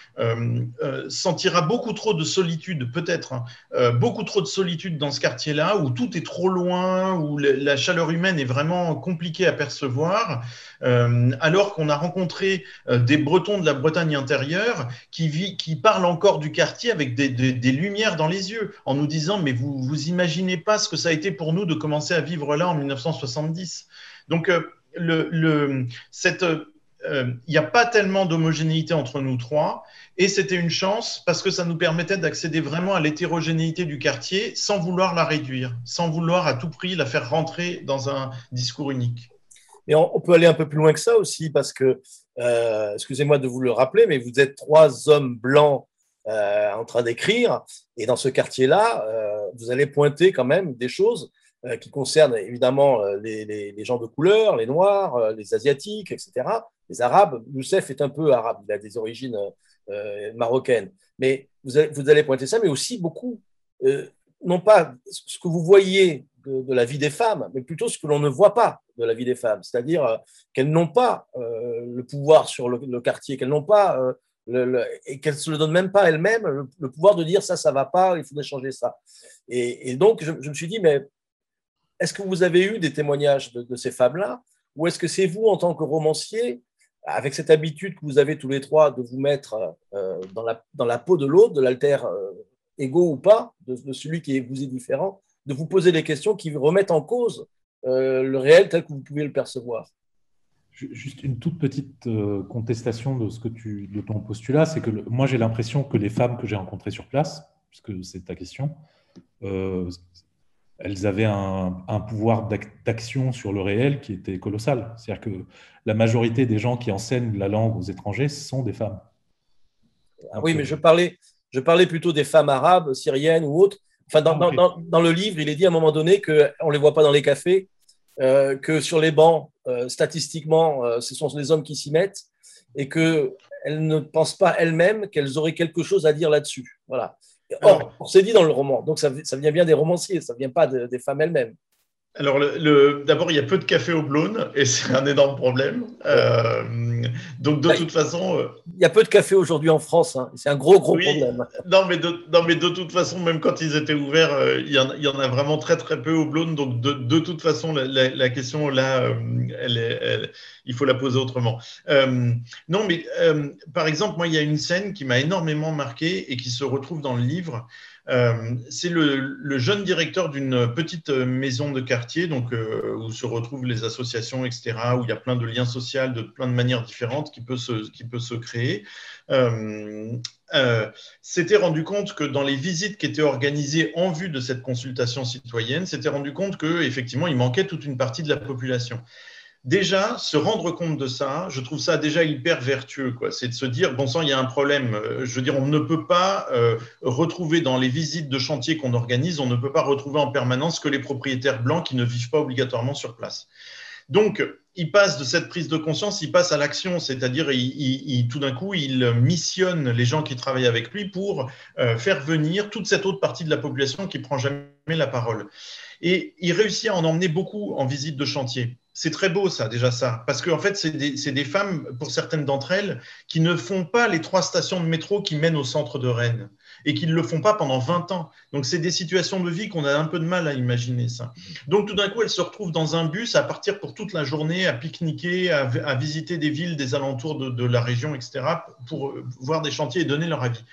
sentira beaucoup trop de solitude, peut-être, hein, euh, beaucoup trop de solitude dans ce quartier-là, où tout est trop loin, où la chaleur humaine est vraiment compliquée à percevoir, euh, alors qu'on a rencontré des Bretons de la Bretagne intérieure qui, vit, qui parlent encore du quartier avec des, des, lumières dans les yeux, en nous disant, mais vous vous imaginez pas ce que ça a été pour nous de commencer à vivre là en 1970. Donc, le, le, cette il n'y a pas tellement d'homogénéité entre nous trois. Et c'était une chance parce que ça nous permettait d'accéder vraiment à l'hétérogénéité du quartier sans vouloir la réduire, sans vouloir à tout prix la faire rentrer dans un discours unique. Et on, peut aller un peu plus loin que ça aussi parce que, euh, excusez-moi de vous le rappeler, mais vous êtes trois hommes blancs euh, en train d'écrire. Et dans ce quartier-là, euh, vous allez pointer quand même des choses qui concernent évidemment les, gens de couleur, les noirs, les asiatiques, etc., les arabes. Youssef est un peu arabe, il a des origines euh, marocaine. Mais vous allez, pointer ça, mais aussi beaucoup, euh, non pas ce que vous voyez de, la vie des femmes, mais plutôt ce que l'on ne voit pas de la vie des femmes, c'est-à-dire euh, qu'elles n'ont pas le pouvoir sur le, quartier, qu'elles n'ont pas le, et qu'elles ne se le donnent même pas elles-mêmes le, pouvoir de dire ça, ça va pas, il faudrait changer ça. Et, donc, je, me suis dit, mais est-ce que vous avez eu des témoignages de ces femmes-là ou est-ce que c'est vous, en tant que romancier, avec cette habitude que vous avez tous les trois de vous mettre euh, dans, la, dans la peau de l'autre, de l'alter euh, égaux ou pas, de, celui qui vous est différent, de vous poser des questions qui remettent en cause euh, le réel tel que vous pouvez le percevoir. Juste une toute petite contestation de ce que tu, de ton postulat, c'est que moi j'ai l'impression que les femmes que j'ai rencontrées sur place, puisque c'est ta question, elles avaient un, pouvoir d'action sur le réel qui était colossal. C'est-à-dire que la majorité des gens qui enseignent la langue aux étrangers sont des femmes. Ah oui, mais je parlais, je parlais plutôt des femmes arabes, syriennes ou autres. Enfin, dans, dans, le livre, il est dit à un moment donné qu'on ne les voit pas dans les cafés, euh, que sur les bancs, euh, statistiquement, euh, ce sont les hommes qui s'y mettent et qu'elles ne pensent pas elles-mêmes qu'elles auraient quelque chose à dire là-dessus. Voilà. Or, on s'est dit dans le roman, donc ça, vient bien des romanciers, ça ne vient pas des femmes elles-mêmes. Alors, le, d'abord, il y a peu de café au Blône et (laughs) c'est un énorme problème. Euh, donc, de toute façon. Euh, il y a peu de café aujourd'hui en France. Hein. C'est un gros, gros problème. Non mais, de, mais de toute façon, même quand ils étaient ouverts, euh, il, y en, il, y en, a vraiment très, très peu au Blône. Donc, de, de toute façon, la, question là, elle est, il faut la poser autrement. non, mais par exemple, moi, il y a une scène qui m'a énormément marqué et qui se retrouve dans le livre. Euh, c'est le, jeune directeur d'une petite maison de quartier, donc euh, où se retrouvent les associations, etc., où il y a plein de liens sociaux de plein de manières différentes qui peuvent se, qui peut se créer. Euh, s'était rendu compte que dans les visites qui étaient organisées en vue de cette consultation citoyenne, s'était rendu compte que effectivement il manquait toute une partie de la population déjà, se rendre compte de ça, je trouve ça déjà hyper vertueux. C'est de se dire, bon sang, il y a un problème. Euh, je veux dire, on ne peut pas euh, retrouver dans les visites de chantier qu'on organise, on ne peut pas retrouver en permanence que les propriétaires blancs qui ne vivent pas obligatoirement sur place. Donc, il passe de cette prise de conscience, il passe à l'action, c'est-à-dire tout d'un coup, il missionne les gens qui travaillent avec lui pour euh, faire venir toute cette autre partie de la population qui prend jamais la parole. Et il réussit à en emmener beaucoup en visite de chantier c'est très beau ça, déjà ça, parce qu'en fait, c'est des, femmes, pour certaines d'entre elles, qui ne font pas les trois stations de métro qui mènent au centre de Rennes et qui ne le font pas pendant 20 ans. Donc, c'est des situations de vie qu'on a un peu de mal à imaginer ça. Donc, tout d'un coup, elles se retrouvent dans un bus à partir pour toute la journée, à pique-niquer, à, visiter des villes des alentours de, de la région, etc., pour voir des chantiers et donner leur avis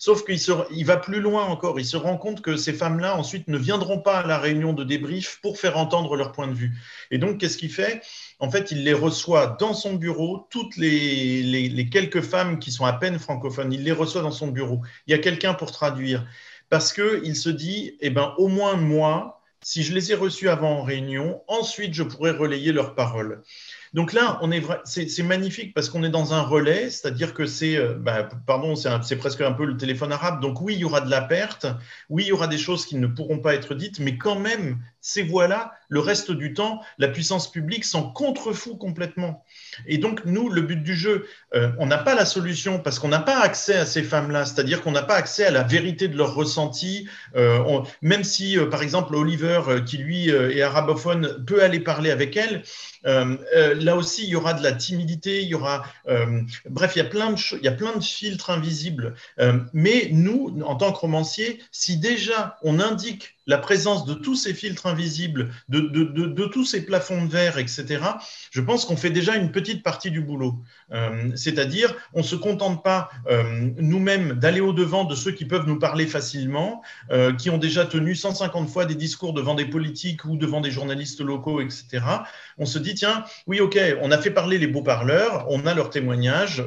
Sauf qu'il il va plus loin encore. Il se rend compte que ces femmes-là, ensuite, ne viendront pas à la réunion de débrief pour faire entendre leur point de vue. Et donc, qu'est-ce qu'il fait? En fait, il les reçoit dans son bureau, toutes les, les, quelques femmes qui sont à peine francophones, il les reçoit dans son bureau. Il y a quelqu'un pour traduire. Parce qu'il se dit, eh ben, au moins moi, si je les ai reçus avant en réunion, ensuite je pourrais relayer leurs paroles. Donc là, on est c'est magnifique parce qu'on est dans un relais, c'est-à-dire que c'est, euh, bah, pardon, c'est presque un peu le téléphone arabe. Donc oui, il y aura de la perte, oui, il y aura des choses qui ne pourront pas être dites, mais quand même, ces voix-là, le reste du temps, la puissance publique s'en contrefout complètement. Et donc, nous, le but du jeu, euh, on n'a pas la solution parce qu'on n'a pas accès à ces femmes-là, c'est-à-dire qu'on n'a pas accès à la vérité de leurs ressentis. Euh, même si, par exemple, Oliver, qui lui est arabophone, peut aller parler avec elle, là aussi, il y aura de la timidité, il y aura, euh, bref, il y a plein de il y a plein de filtres invisibles. mais nous, en tant que romanciers, si déjà on indique la présence de tous ces filtres invisibles, de, tous ces plafonds de verre, etc., je pense qu'on fait déjà une petite partie du boulot. Euh, c'est-à-dire, on ne se contente pas euh, nous-mêmes d'aller au-devant de ceux qui peuvent nous parler facilement, euh, qui ont déjà tenu 150 fois des discours devant des politiques ou devant des journalistes locaux, etc. On se dit, tiens, oui, ok, on a fait parler les beaux parleurs, on a leurs témoignages,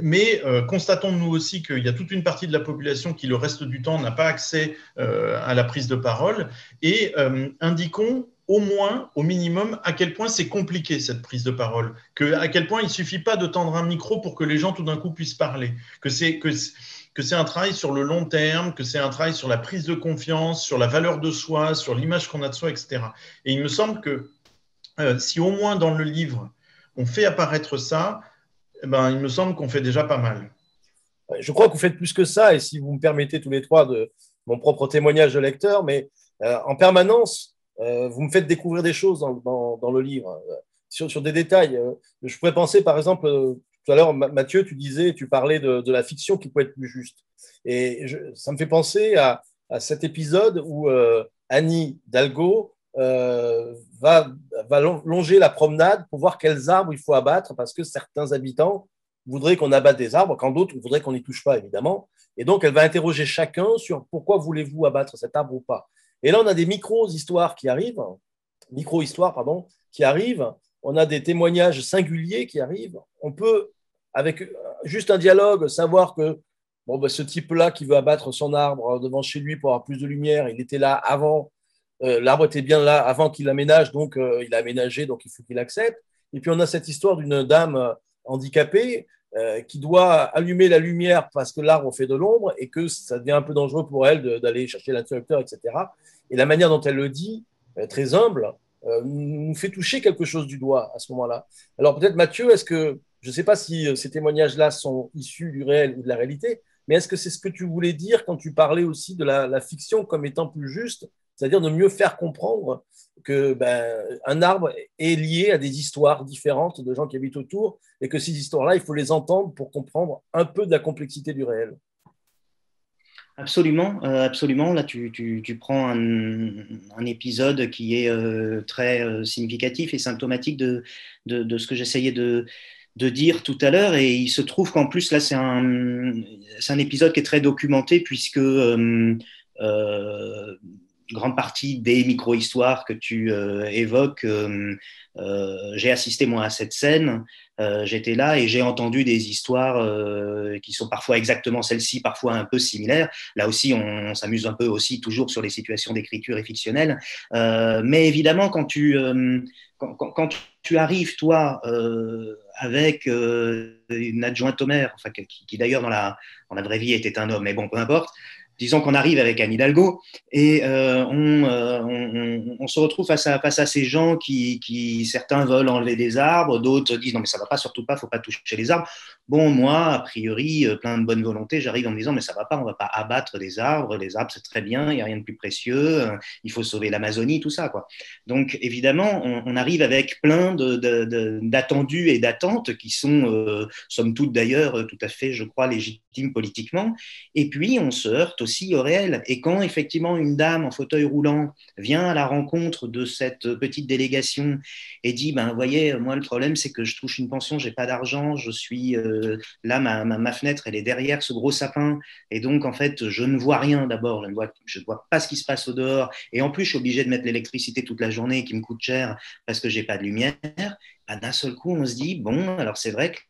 mais constatons-nous aussi qu'il y a toute une partie de la population qui, le reste du temps, n'a pas accès à la prise de parole et euh, indiquons au moins, au minimum, à quel point c'est compliqué cette prise de parole, que, à quel point il suffit pas de tendre un micro pour que les gens tout d'un coup puissent parler, que c'est que que c'est un travail sur le long terme, que c'est un travail sur la prise de confiance, sur la valeur de soi, sur l'image qu'on a de soi, etc. Et il me semble que euh, si au moins dans le livre on fait apparaître ça, eh ben, il me semble qu'on fait déjà pas mal. Je crois que vous faites plus que ça, et si vous me permettez tous les trois de, mon propre témoignage de lecteur, mais euh, en permanence, euh, vous me faites découvrir des choses dans, le livre, euh, sur, des détails. je pourrais penser, par exemple, tout à l'heure, Mathieu, tu disais, tu parlais de, la fiction qui peut être plus juste. Et ça me fait penser à, à cet épisode où Annie Dalgo va, va longer la promenade pour voir quels arbres il faut abattre parce que certains habitants voudraient qu'on abatte des arbres, quand d'autres voudraient qu'on n'y touche pas, évidemment. Et donc, elle va interroger chacun sur pourquoi voulez-vous abattre cet arbre ou pas. Et là, on a des micro-histoires qui arrivent, micro-histoires, pardon, qui arrivent. On a des témoignages singuliers qui arrivent. On peut, avec juste un dialogue, savoir que bon, ben, ce type-là qui veut abattre son arbre devant chez lui pour avoir plus de lumière, il était là avant, euh, l'arbre était bien là avant qu'il aménage, donc euh, il a aménagé, donc il faut qu'il accepte. Et puis on a cette histoire d'une dame handicapée euh, qui doit allumer la lumière parce que l'arbre fait de l'ombre et que ça devient un peu dangereux pour elle d'aller chercher l'interrupteur, etc. Et la manière dont elle le dit, euh, très humble, euh, nous fait toucher quelque chose du doigt à ce moment-là. Alors peut-être Mathieu, est-ce que, je ne sais pas si ces témoignages-là sont issus du réel ou de la réalité, mais est-ce que c'est ce que tu voulais dire quand tu parlais aussi de la fiction comme étant plus juste c'est-à-dire de mieux faire comprendre que ben, un arbre est lié à des histoires différentes de gens qui habitent autour et que ces histoires-là, il faut les entendre pour comprendre un peu de la complexité du réel. Absolument, euh, absolument. Là, tu, tu, prends un, épisode qui est euh, très euh, significatif et symptomatique de, de, de ce que j'essayais de, de dire tout à l'heure. Et il se trouve qu'en plus, là, c'est un, un épisode qui est très documenté puisque grande partie des micro-histoires que tu euh, évoques, euh, euh, j'ai assisté moi à cette scène, j'étais là et j'ai entendu des histoires qui sont parfois exactement celles-ci, parfois un peu similaires. Là aussi, on, s'amuse un peu aussi toujours sur les situations d'écriture et fictionnelle. mais évidemment, quand tu, quand, tu arrives, toi, avec une adjointe au maire, qui, d'ailleurs dans la vraie vie était un homme, mais bon, peu importe, disons qu'on arrive avec Anne Hidalgo et euh, euh, on, se retrouve face à, face à ces gens qui, qui, certains veulent enlever des arbres, d'autres disent non mais ça va pas, surtout pas, faut pas toucher les arbres. Bon, moi, a priori, euh, plein de bonne volonté, j'arrive en me disant mais ça va pas, on va pas abattre des arbres, les arbres c'est très bien, il y a rien de plus précieux, il faut sauver l'Amazonie, tout ça quoi. Donc évidemment, on, arrive avec plein d'attendus et d'attentes qui sont, somme toute d'ailleurs, tout à fait, je crois, légitimes politiquement, et puis on se heurte aussi au réel. Et quand effectivement une dame en fauteuil roulant vient à la rencontre de cette petite délégation et dit, ben voyez, moi le problème c'est que je touche une pension, j'ai pas d'argent, je suis euh, là, ma, ma, fenêtre elle est derrière ce gros sapin, et donc en fait je ne vois rien d'abord, je ne vois, je vois pas ce qui se passe au dehors, et en plus je suis obligé de mettre l'électricité toute la journée qui me coûte cher parce que j'ai pas de lumière. Ben, d'un seul coup on se dit, bon, alors c'est vrai que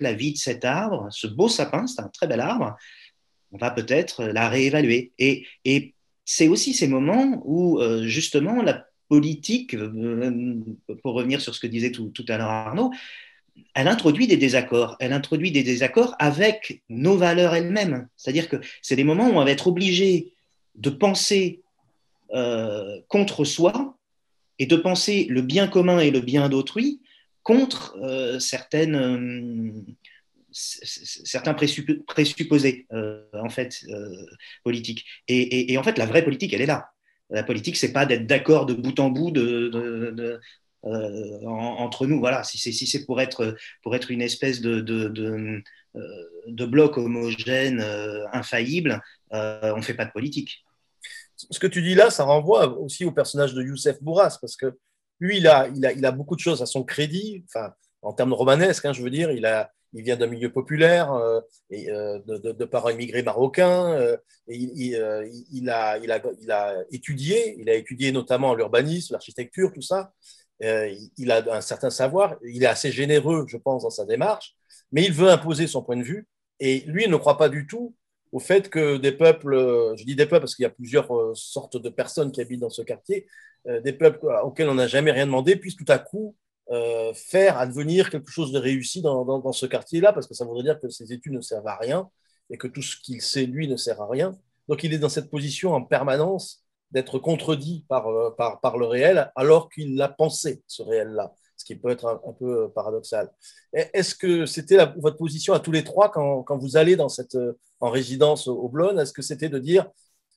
la vie de cet arbre, ce beau sapin, c'est un très bel arbre, on va peut-être la réévaluer. Et, c'est aussi ces moments où, euh, justement, la politique, euh, pour revenir sur ce que disait tout, à l'heure Arnaud, elle introduit des désaccords. Elle introduit des désaccords avec nos valeurs elles-mêmes. C'est-à-dire que c'est des moments où on va être obligé de penser euh, contre soi et de penser le bien commun et le bien d'autrui contre euh, certaines, euh, certains présupposés euh, en fait politiques. Et, en fait, la vraie politique, elle est là. La politique, c'est pas d'être d'accord de bout en bout de, de, entre nous. Voilà, si c'est si pour être pour être une espèce de, de bloc homogène infaillible, on fait pas de politique. Ce que tu dis là, ça renvoie aussi au personnage de Youssef Bourras, parce que lui, il a, il, a, il a beaucoup de choses à son crédit, enfin, en termes romanesques, hein, je veux dire. Il, a, il vient d'un milieu populaire, euh, euh, de, parents immigrés marocains. Euh, il, a, il, a, il a étudié, il a étudié notamment l'urbanisme, l'architecture, tout ça. il a un certain savoir. Il est assez généreux, je pense, dans sa démarche, mais il veut imposer son point de vue. Et lui, il ne croit pas du tout au fait que des peuples, je dis des peuples parce qu'il y a plusieurs sortes de personnes qui habitent dans ce quartier, des peuples auxquels on n'a jamais rien demandé puissent tout à coup euh, faire advenir quelque chose de réussi dans, ce quartier-là, parce que ça voudrait dire que ses études ne servent à rien et que tout ce qu'il sait, lui, ne sert à rien. Donc il est dans cette position en permanence d'être contredit par, euh, par, le réel, alors qu'il l'a pensé, ce réel-là, ce qui peut être un, peu paradoxal. Est-ce que c'était votre position à tous les trois quand, quand vous allez dans cette, en résidence au Blonne Est-ce que c'était de dire,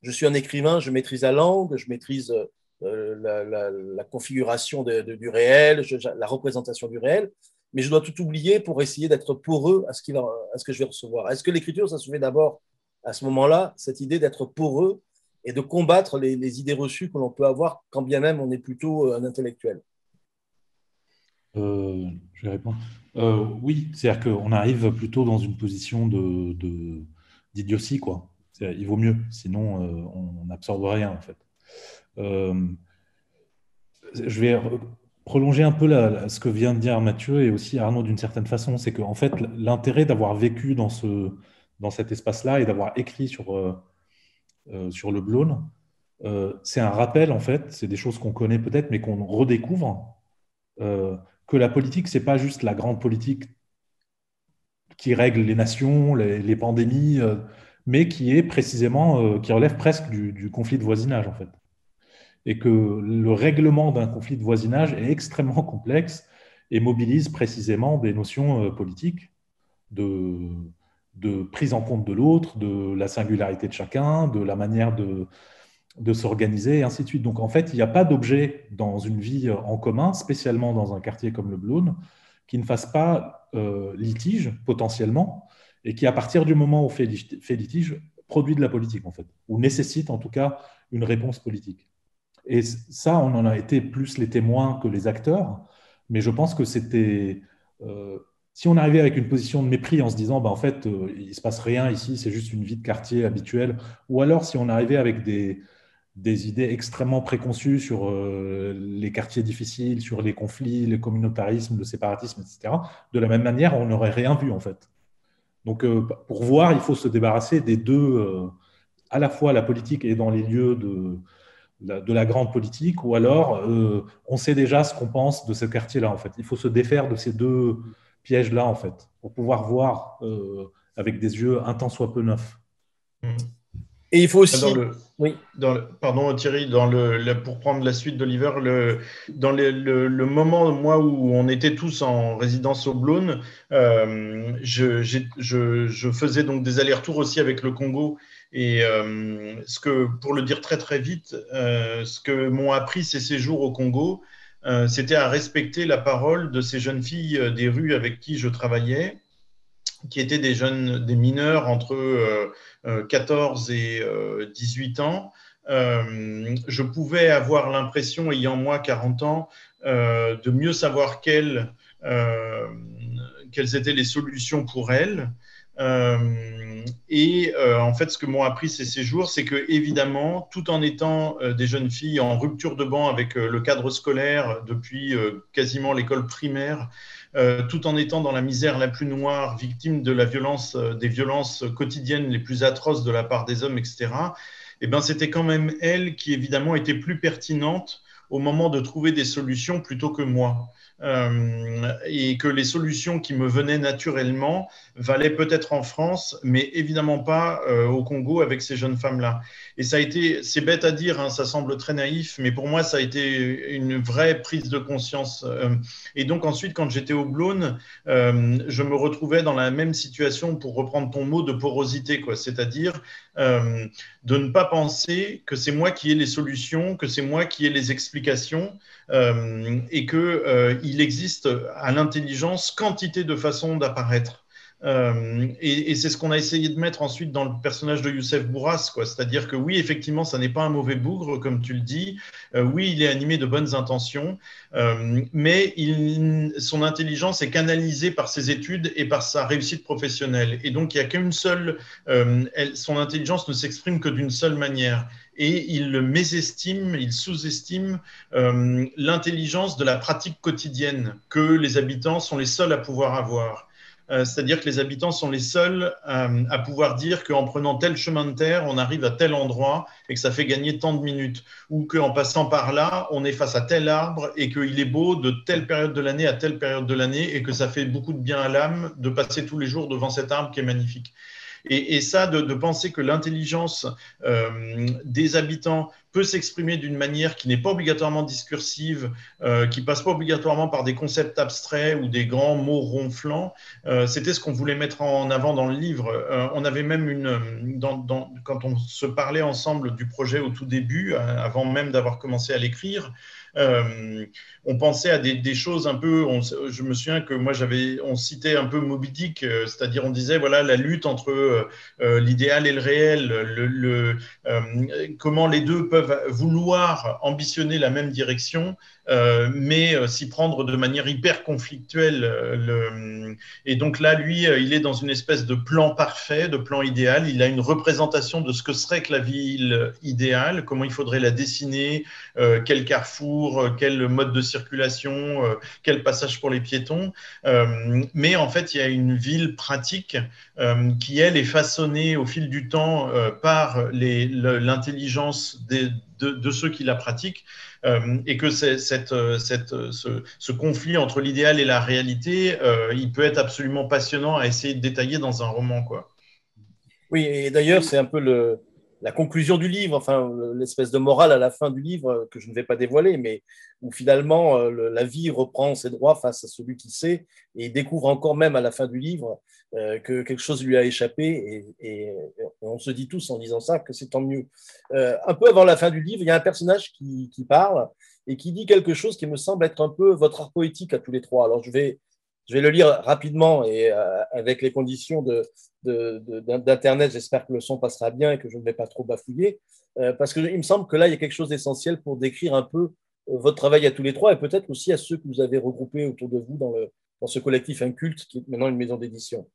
je suis un écrivain, je maîtrise la langue, je maîtrise euh, la, configuration du réel, la représentation du réel, mais je dois tout oublier pour essayer d'être poreux à ce, à ce que je vais recevoir. Est-ce que l'écriture, ça se fait d'abord à ce moment-là, cette idée d'être poreux et de combattre les, idées reçues que l'on peut avoir, quand bien même on est plutôt euh, un intellectuel? Euh, Je vais répondre. oui, c'est-à-dire qu'on arrive plutôt dans une position d'idiotie, de, quoi. Il vaut mieux, sinon on n'absorbe rien, en fait. Euh, je vais prolonger un peu ce que vient de dire Mathieu et aussi Arnaud d'une certaine façon, c'est qu'en fait, l'intérêt d'avoir vécu dans, ce, dans cet espace-là et d'avoir écrit sur, euh, euh, le Blône, c'est un rappel, en fait, c'est des choses qu'on connaît peut-être, mais qu'on redécouvre, que la politique, c'est pas juste la grande politique qui règle les nations, les, pandémies, mais qui est précisément, qui relève presque du, du conflit de voisinage, en fait et que le règlement d'un conflit de voisinage est extrêmement complexe et mobilise précisément des notions euh, politiques de, prise en compte de l'autre, de la singularité de chacun, de la manière de, s'organiser, et ainsi de suite. Donc en fait, il n'y a pas d'objet dans une vie en commun, spécialement dans un quartier comme le Blône, qui ne fasse pas euh, litige potentiellement, et qui à partir du moment où fait litige, produit de la politique en fait, ou nécessite en tout cas une réponse politique. Et ça, on en a été plus les témoins que les acteurs, mais je pense que c'était... Euh, si on arrivait avec une position de mépris en se disant, bah, en fait, euh, il ne se passe rien ici, c'est juste une vie de quartier habituelle, ou alors si on arrivait avec des, des idées extrêmement préconçues sur euh, les quartiers difficiles, sur les conflits, le communautarisme, le séparatisme, etc., de la même manière, on n'aurait rien vu, en fait. Donc, pour voir, il faut se débarrasser des deux, à la fois la politique et dans les lieux de, de la grande politique, ou alors euh, on sait déjà ce qu'on pense de ce quartier-là, en fait. Il faut se défaire de ces deux pièges-là, en fait, pour pouvoir voir euh, avec des yeux un tant soit peu neufs. Et il faut aussi. oui. Dans pardon Thierry, dans le, pour prendre la suite d'Oliver, le, dans le, moment moi où on était tous en résidence au Blône, euh, je, je, faisais donc des allers-retours aussi avec le Congo et euh, ce que, pour le dire très très vite, euh, ce que m'ont appris ces séjours au Congo, euh, c'était à respecter la parole de ces jeunes filles des rues avec qui je travaillais, qui étaient des jeunes, des mineurs entre 14 et 18 ans. je pouvais avoir l'impression, ayant moi 40 ans, de mieux savoir quelles, quelles étaient les solutions pour elles. Euh, et euh, en fait, ce que m'ont appris ces séjours, c'est que évidemment, tout en étant euh, des jeunes filles en rupture de banc avec le cadre scolaire depuis quasiment l'école primaire, tout en étant dans la misère la plus noire, victime de la violence, des violences quotidiennes les plus atroces de la part des hommes, etc. Et eh ben, c'était quand même elles qui évidemment étaient plus pertinentes au moment de trouver des solutions plutôt que moi. Euh, et que les solutions qui me venaient naturellement valaient peut-être en France, mais évidemment pas euh, au Congo avec ces jeunes femmes-là. Et ça a été, c'est bête à dire, hein, ça semble très naïf, mais pour moi, ça a été une vraie prise de conscience. Euh, et donc ensuite, quand j'étais au Blône, je me retrouvais dans la même situation, pour reprendre ton mot, de porosité, quoi. C'est-à-dire de ne pas penser que c'est moi qui ai les solutions, que c'est moi qui ai les explications, et que il existe à l'intelligence quantité de façons d'apparaître. Euh, et, c'est ce qu'on a essayé de mettre ensuite dans le personnage de Youssef Bourras. C'est-à-dire que oui, effectivement, ça n'est pas un mauvais bougre, comme tu le dis. Euh, oui, il est animé de bonnes intentions, euh, mais son intelligence est canalisée par ses études et par sa réussite professionnelle. Et donc, il n'y a qu'une seule. son intelligence ne s'exprime que d'une seule manière et il mésestime, il sous-estime l'intelligence de la pratique quotidienne que les habitants sont les seuls à pouvoir avoir. Euh, c'est-à-dire que les habitants sont les seuls euh, à pouvoir dire qu'en prenant tel chemin de terre, on arrive à tel endroit et que ça fait gagner tant de minutes. Ou qu'en passant par là, on est face à tel arbre et qu'il est beau de telle période de l'année à telle période de l'année et que ça fait beaucoup de bien à l'âme de passer tous les jours devant cet arbre qui est magnifique. Et, ça, de, penser que l'intelligence euh, des habitants peut s'exprimer d'une manière qui n'est pas obligatoirement discursive, euh, qui passe pas obligatoirement par des concepts abstraits ou des grands mots ronflants. Euh, c'était ce qu'on voulait mettre en avant dans le livre. Euh, on avait même une, quand on se parlait ensemble du projet au tout début, avant même d'avoir commencé à l'écrire, on pensait à des, choses un peu. je me souviens que moi, j'avais, on citait un peu Moby Dick, euh, c'est-à-dire on disait voilà la lutte entre euh, l'idéal et le réel, le, comment les deux peuvent vouloir ambitionner la même direction, mais s'y prendre de manière hyper conflictuelle. et donc là, lui, il est dans une espèce de plan parfait, de plan idéal. Il a une représentation de ce que serait que la ville idéale, comment il faudrait la dessiner, quel carrefour euh, quel mode de circulation, euh, quel passage pour les piétons. Euh, mais en fait, il y a une ville pratique qui, elle, est façonnée au fil du temps par l'intelligence de, ceux qui la pratiquent. et que ce, conflit entre l'idéal et la réalité, il peut être absolument passionnant à essayer de détailler dans un roman. Quoi. Oui, et d'ailleurs, c'est un peu le, la conclusion du livre, enfin l'espèce de morale à la fin du livre euh, que je ne vais pas dévoiler, mais où finalement euh, la vie reprend ses droits face à celui qui sait et découvre encore même à la fin du livre euh, que quelque chose lui a échappé et, on se dit tous en disant ça que c'est tant mieux. un peu avant la fin du livre, il y a un personnage qui, qui, parle et qui dit quelque chose qui me semble être un peu votre art poétique à tous les trois. Alors je vais je vais le lire rapidement et euh, avec les conditions d'Internet, j'espère que le son passera bien et que je ne vais pas trop bafouiller, euh, parce qu'il me semble que là, il y a quelque chose d'essentiel pour décrire un peu euh, votre travail à tous les trois et peut-être aussi à ceux que vous avez regroupés autour de vous dans, ce collectif Inculte, qui est maintenant une maison d'édition.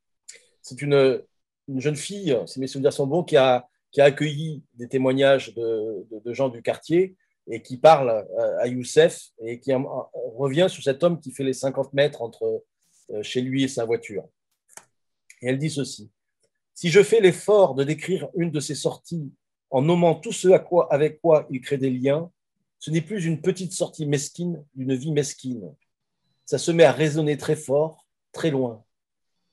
C'est une, une, jeune fille, si mes souvenirs sont bons, qui a, accueilli des témoignages de, gens du quartier et qui parle à Youssef et qui revient sur cet homme qui fait les 50 mètres entre euh, chez lui et sa voiture. Et elle dit ceci. Si je fais l'effort de décrire une de ses sorties en nommant tout ce à quoi, avec quoi il crée des liens, ce n'est plus une petite sortie mesquine d'une vie mesquine. Ça se met à résonner très fort, très loin.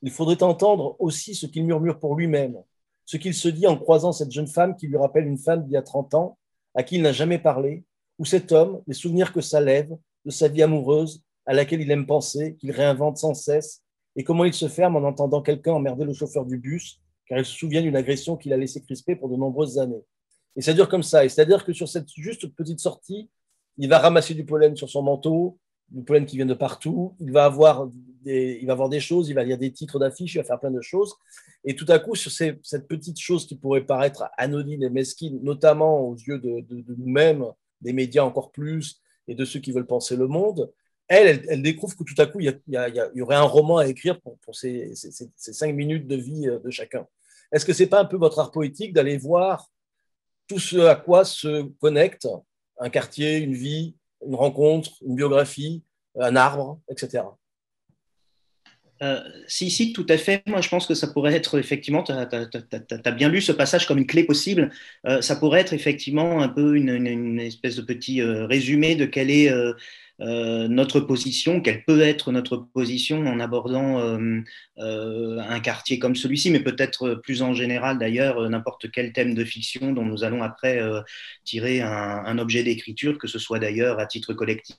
Il faudrait entendre aussi ce qu'il murmure pour lui-même, ce qu'il se dit en croisant cette jeune femme qui lui rappelle une femme d'il y a 30 ans, à qui il n'a jamais parlé, ou cet homme, les souvenirs que ça lève de sa vie amoureuse, à laquelle il aime penser, qu'il réinvente sans cesse, et comment il se ferme en entendant quelqu'un emmerder le chauffeur du bus, car il se souvient d'une agression qu'il a laissé crisper pour de nombreuses années. Et ça dure comme ça. Et c'est-à-dire que sur cette juste petite sortie, il va ramasser du pollen sur son manteau, du pollen qui vient de partout. Il va avoir des, il va avoir des choses, il va lire des titres d'affiches, il va faire plein de choses. Et tout à coup, sur cette petite chose qui pourrait paraître anodine et mesquine, notamment aux yeux de, nous-mêmes, des médias encore plus, et de ceux qui veulent penser le monde, elle, découvre que tout à coup, il y, aurait un roman à écrire pour, ces, cinq minutes de vie euh, de chacun. Est-ce que ce n'est pas un peu votre art poétique d'aller voir tout ce à quoi se connecte un quartier, une vie, une rencontre, une biographie, un arbre, etc. Euh, si, si, tout à fait. Moi, je pense que ça pourrait être effectivement, tu as, bien lu ce passage comme une clé possible, euh, ça pourrait être effectivement un peu une, espèce de petit résumé de quelle est notre position, quelle peut être notre position en abordant un quartier comme celui-ci, mais peut-être plus en général d'ailleurs n'importe quel thème de fiction dont nous allons après tirer un objet d'écriture, que ce soit d'ailleurs à titre collectif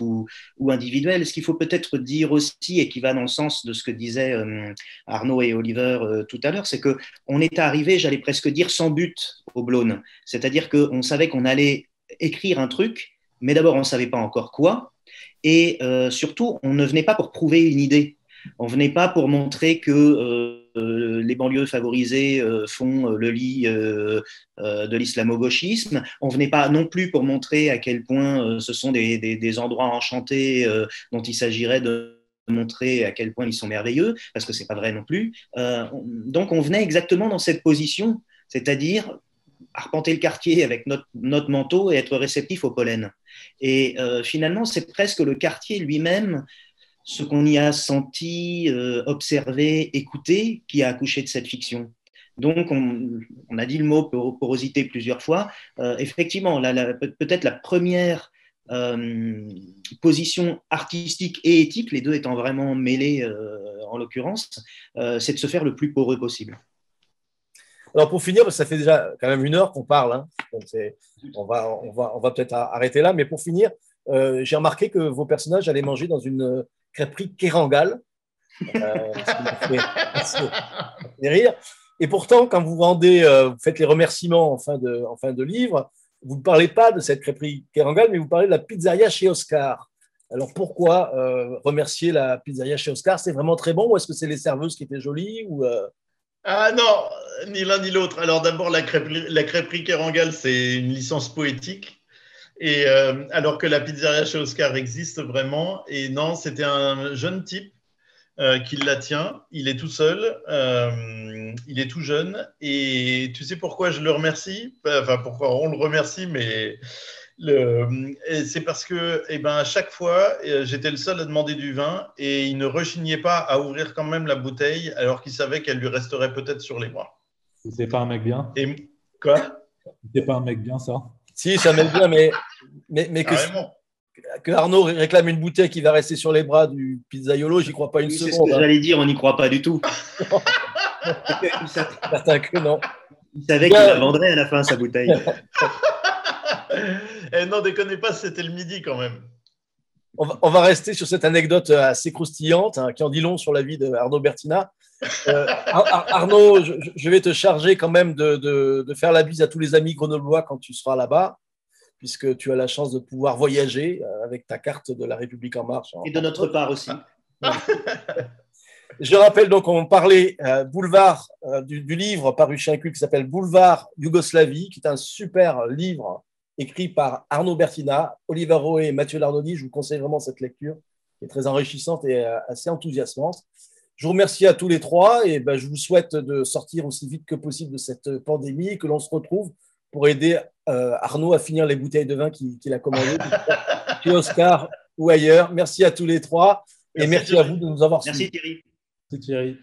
ou, individuel. Ce qu'il faut peut-être dire aussi, et qui va dans le sens de ce que disaient euh, Arnaud et Oliver euh, tout à l'heure, c'est qu'on est arrivé, j'allais presque dire, sans but au Blône. C'est-à-dire qu'on savait qu'on allait écrire un truc, mais d'abord, on ne savait pas encore quoi. Et euh, surtout, on ne venait pas pour prouver une idée. On ne venait pas pour montrer que euh, les banlieues favorisées euh, font euh, le lit de l'islamo-gauchisme. On venait pas non plus pour montrer à quel point ce sont des, endroits enchantés dont il s'agirait de montrer à quel point ils sont merveilleux, parce que c'est pas vrai non plus. donc on venait exactement dans cette position, c'est-à-dire arpenter le quartier avec notre, manteau et être réceptif au pollen. Et finalement, c'est presque le quartier lui-même ce qu'on y a senti, euh, observé, écouté, qui a accouché de cette fiction. Donc, on, a dit le mot porosité plusieurs fois. Euh, effectivement, peut-être la première euh, position artistique et éthique, les deux étant vraiment mêlés en l'occurrence, c'est de se faire le plus poreux possible. Alors pour finir, ça fait déjà quand même une heure qu'on parle, hein. on va, on va, on va peut-être arrêter là, mais pour finir, j'ai remarqué que vos personnages allaient manger dans une crêperie Kérangal. Euh, (laughs) rire. Et pourtant, quand vous vendez, euh, vous faites les remerciements en fin de, en fin de livre, vous ne parlez pas de cette crêperie Kérangal, mais vous parlez de la pizzeria chez Oscar. Alors pourquoi euh, remercier la pizzeria chez Oscar? C'est vraiment très bon ou est-ce que c'est les serveuses qui étaient jolies ou, euh? Ah non, ni l'un ni l'autre. Alors d'abord, la la crêperie Kérangal, c'est une licence poétique. Et euh, alors que la pizzeria chez Oscar existe vraiment. Et non, c'était un jeune type euh, qui la tient. Il est tout seul, euh, il est tout jeune. Et tu sais pourquoi je le remercie? Enfin, pourquoi on le remercie, mais c'est parce que eh ben, à chaque fois, j'étais le seul à demander du vin et il ne rechignait pas à ouvrir quand même la bouteille alors qu'il savait qu'elle lui resterait peut-être sur les bras. C'est pas un mec bien Et quoi? C'est pas un mec bien, ça? Si, ça m'aide bien, mais, mais, que, que, Arnaud réclame une bouteille qui va rester sur les bras du pizzaiolo, j'y crois pas une seconde. C'est ce que hein. j'allais dire, on n'y croit pas du tout. Certain que non. Il savait qu'il la vendrait à la fin, sa bouteille. (laughs) (laughs) eh non, déconnez pas, c'était le midi quand même. On va, rester sur cette anecdote assez croustillante hein, qui en dit long sur la vie d'Arnaud Bertina. Euh, (laughs) Arnaud, je, vais te charger quand même de, faire la bise à tous les amis grenoblois quand tu seras là-bas, puisque tu as la chance de pouvoir voyager euh, avec ta carte de la République en marche. Et de notre part aussi. (laughs) Je rappelle donc, on parlait euh, boulevard du, livre paru chez un qui s'appelle Boulevard Yougoslavie, qui est un super livre écrit par Arnaud Bertina, Oliver Roé et Mathieu Lardoni. Je vous conseille vraiment cette lecture, qui est très enrichissante et assez enthousiasmante. Je vous remercie à tous les trois et ben, je vous souhaite de sortir aussi vite que possible de cette pandémie et que l'on se retrouve pour aider euh, Arnaud à finir les bouteilles de vin qu'il a commandées (laughs) chez Oscar ou ailleurs. Merci à tous les trois et merci, à vous de nous avoir suivis. Merci Thierry. Merci Thierry.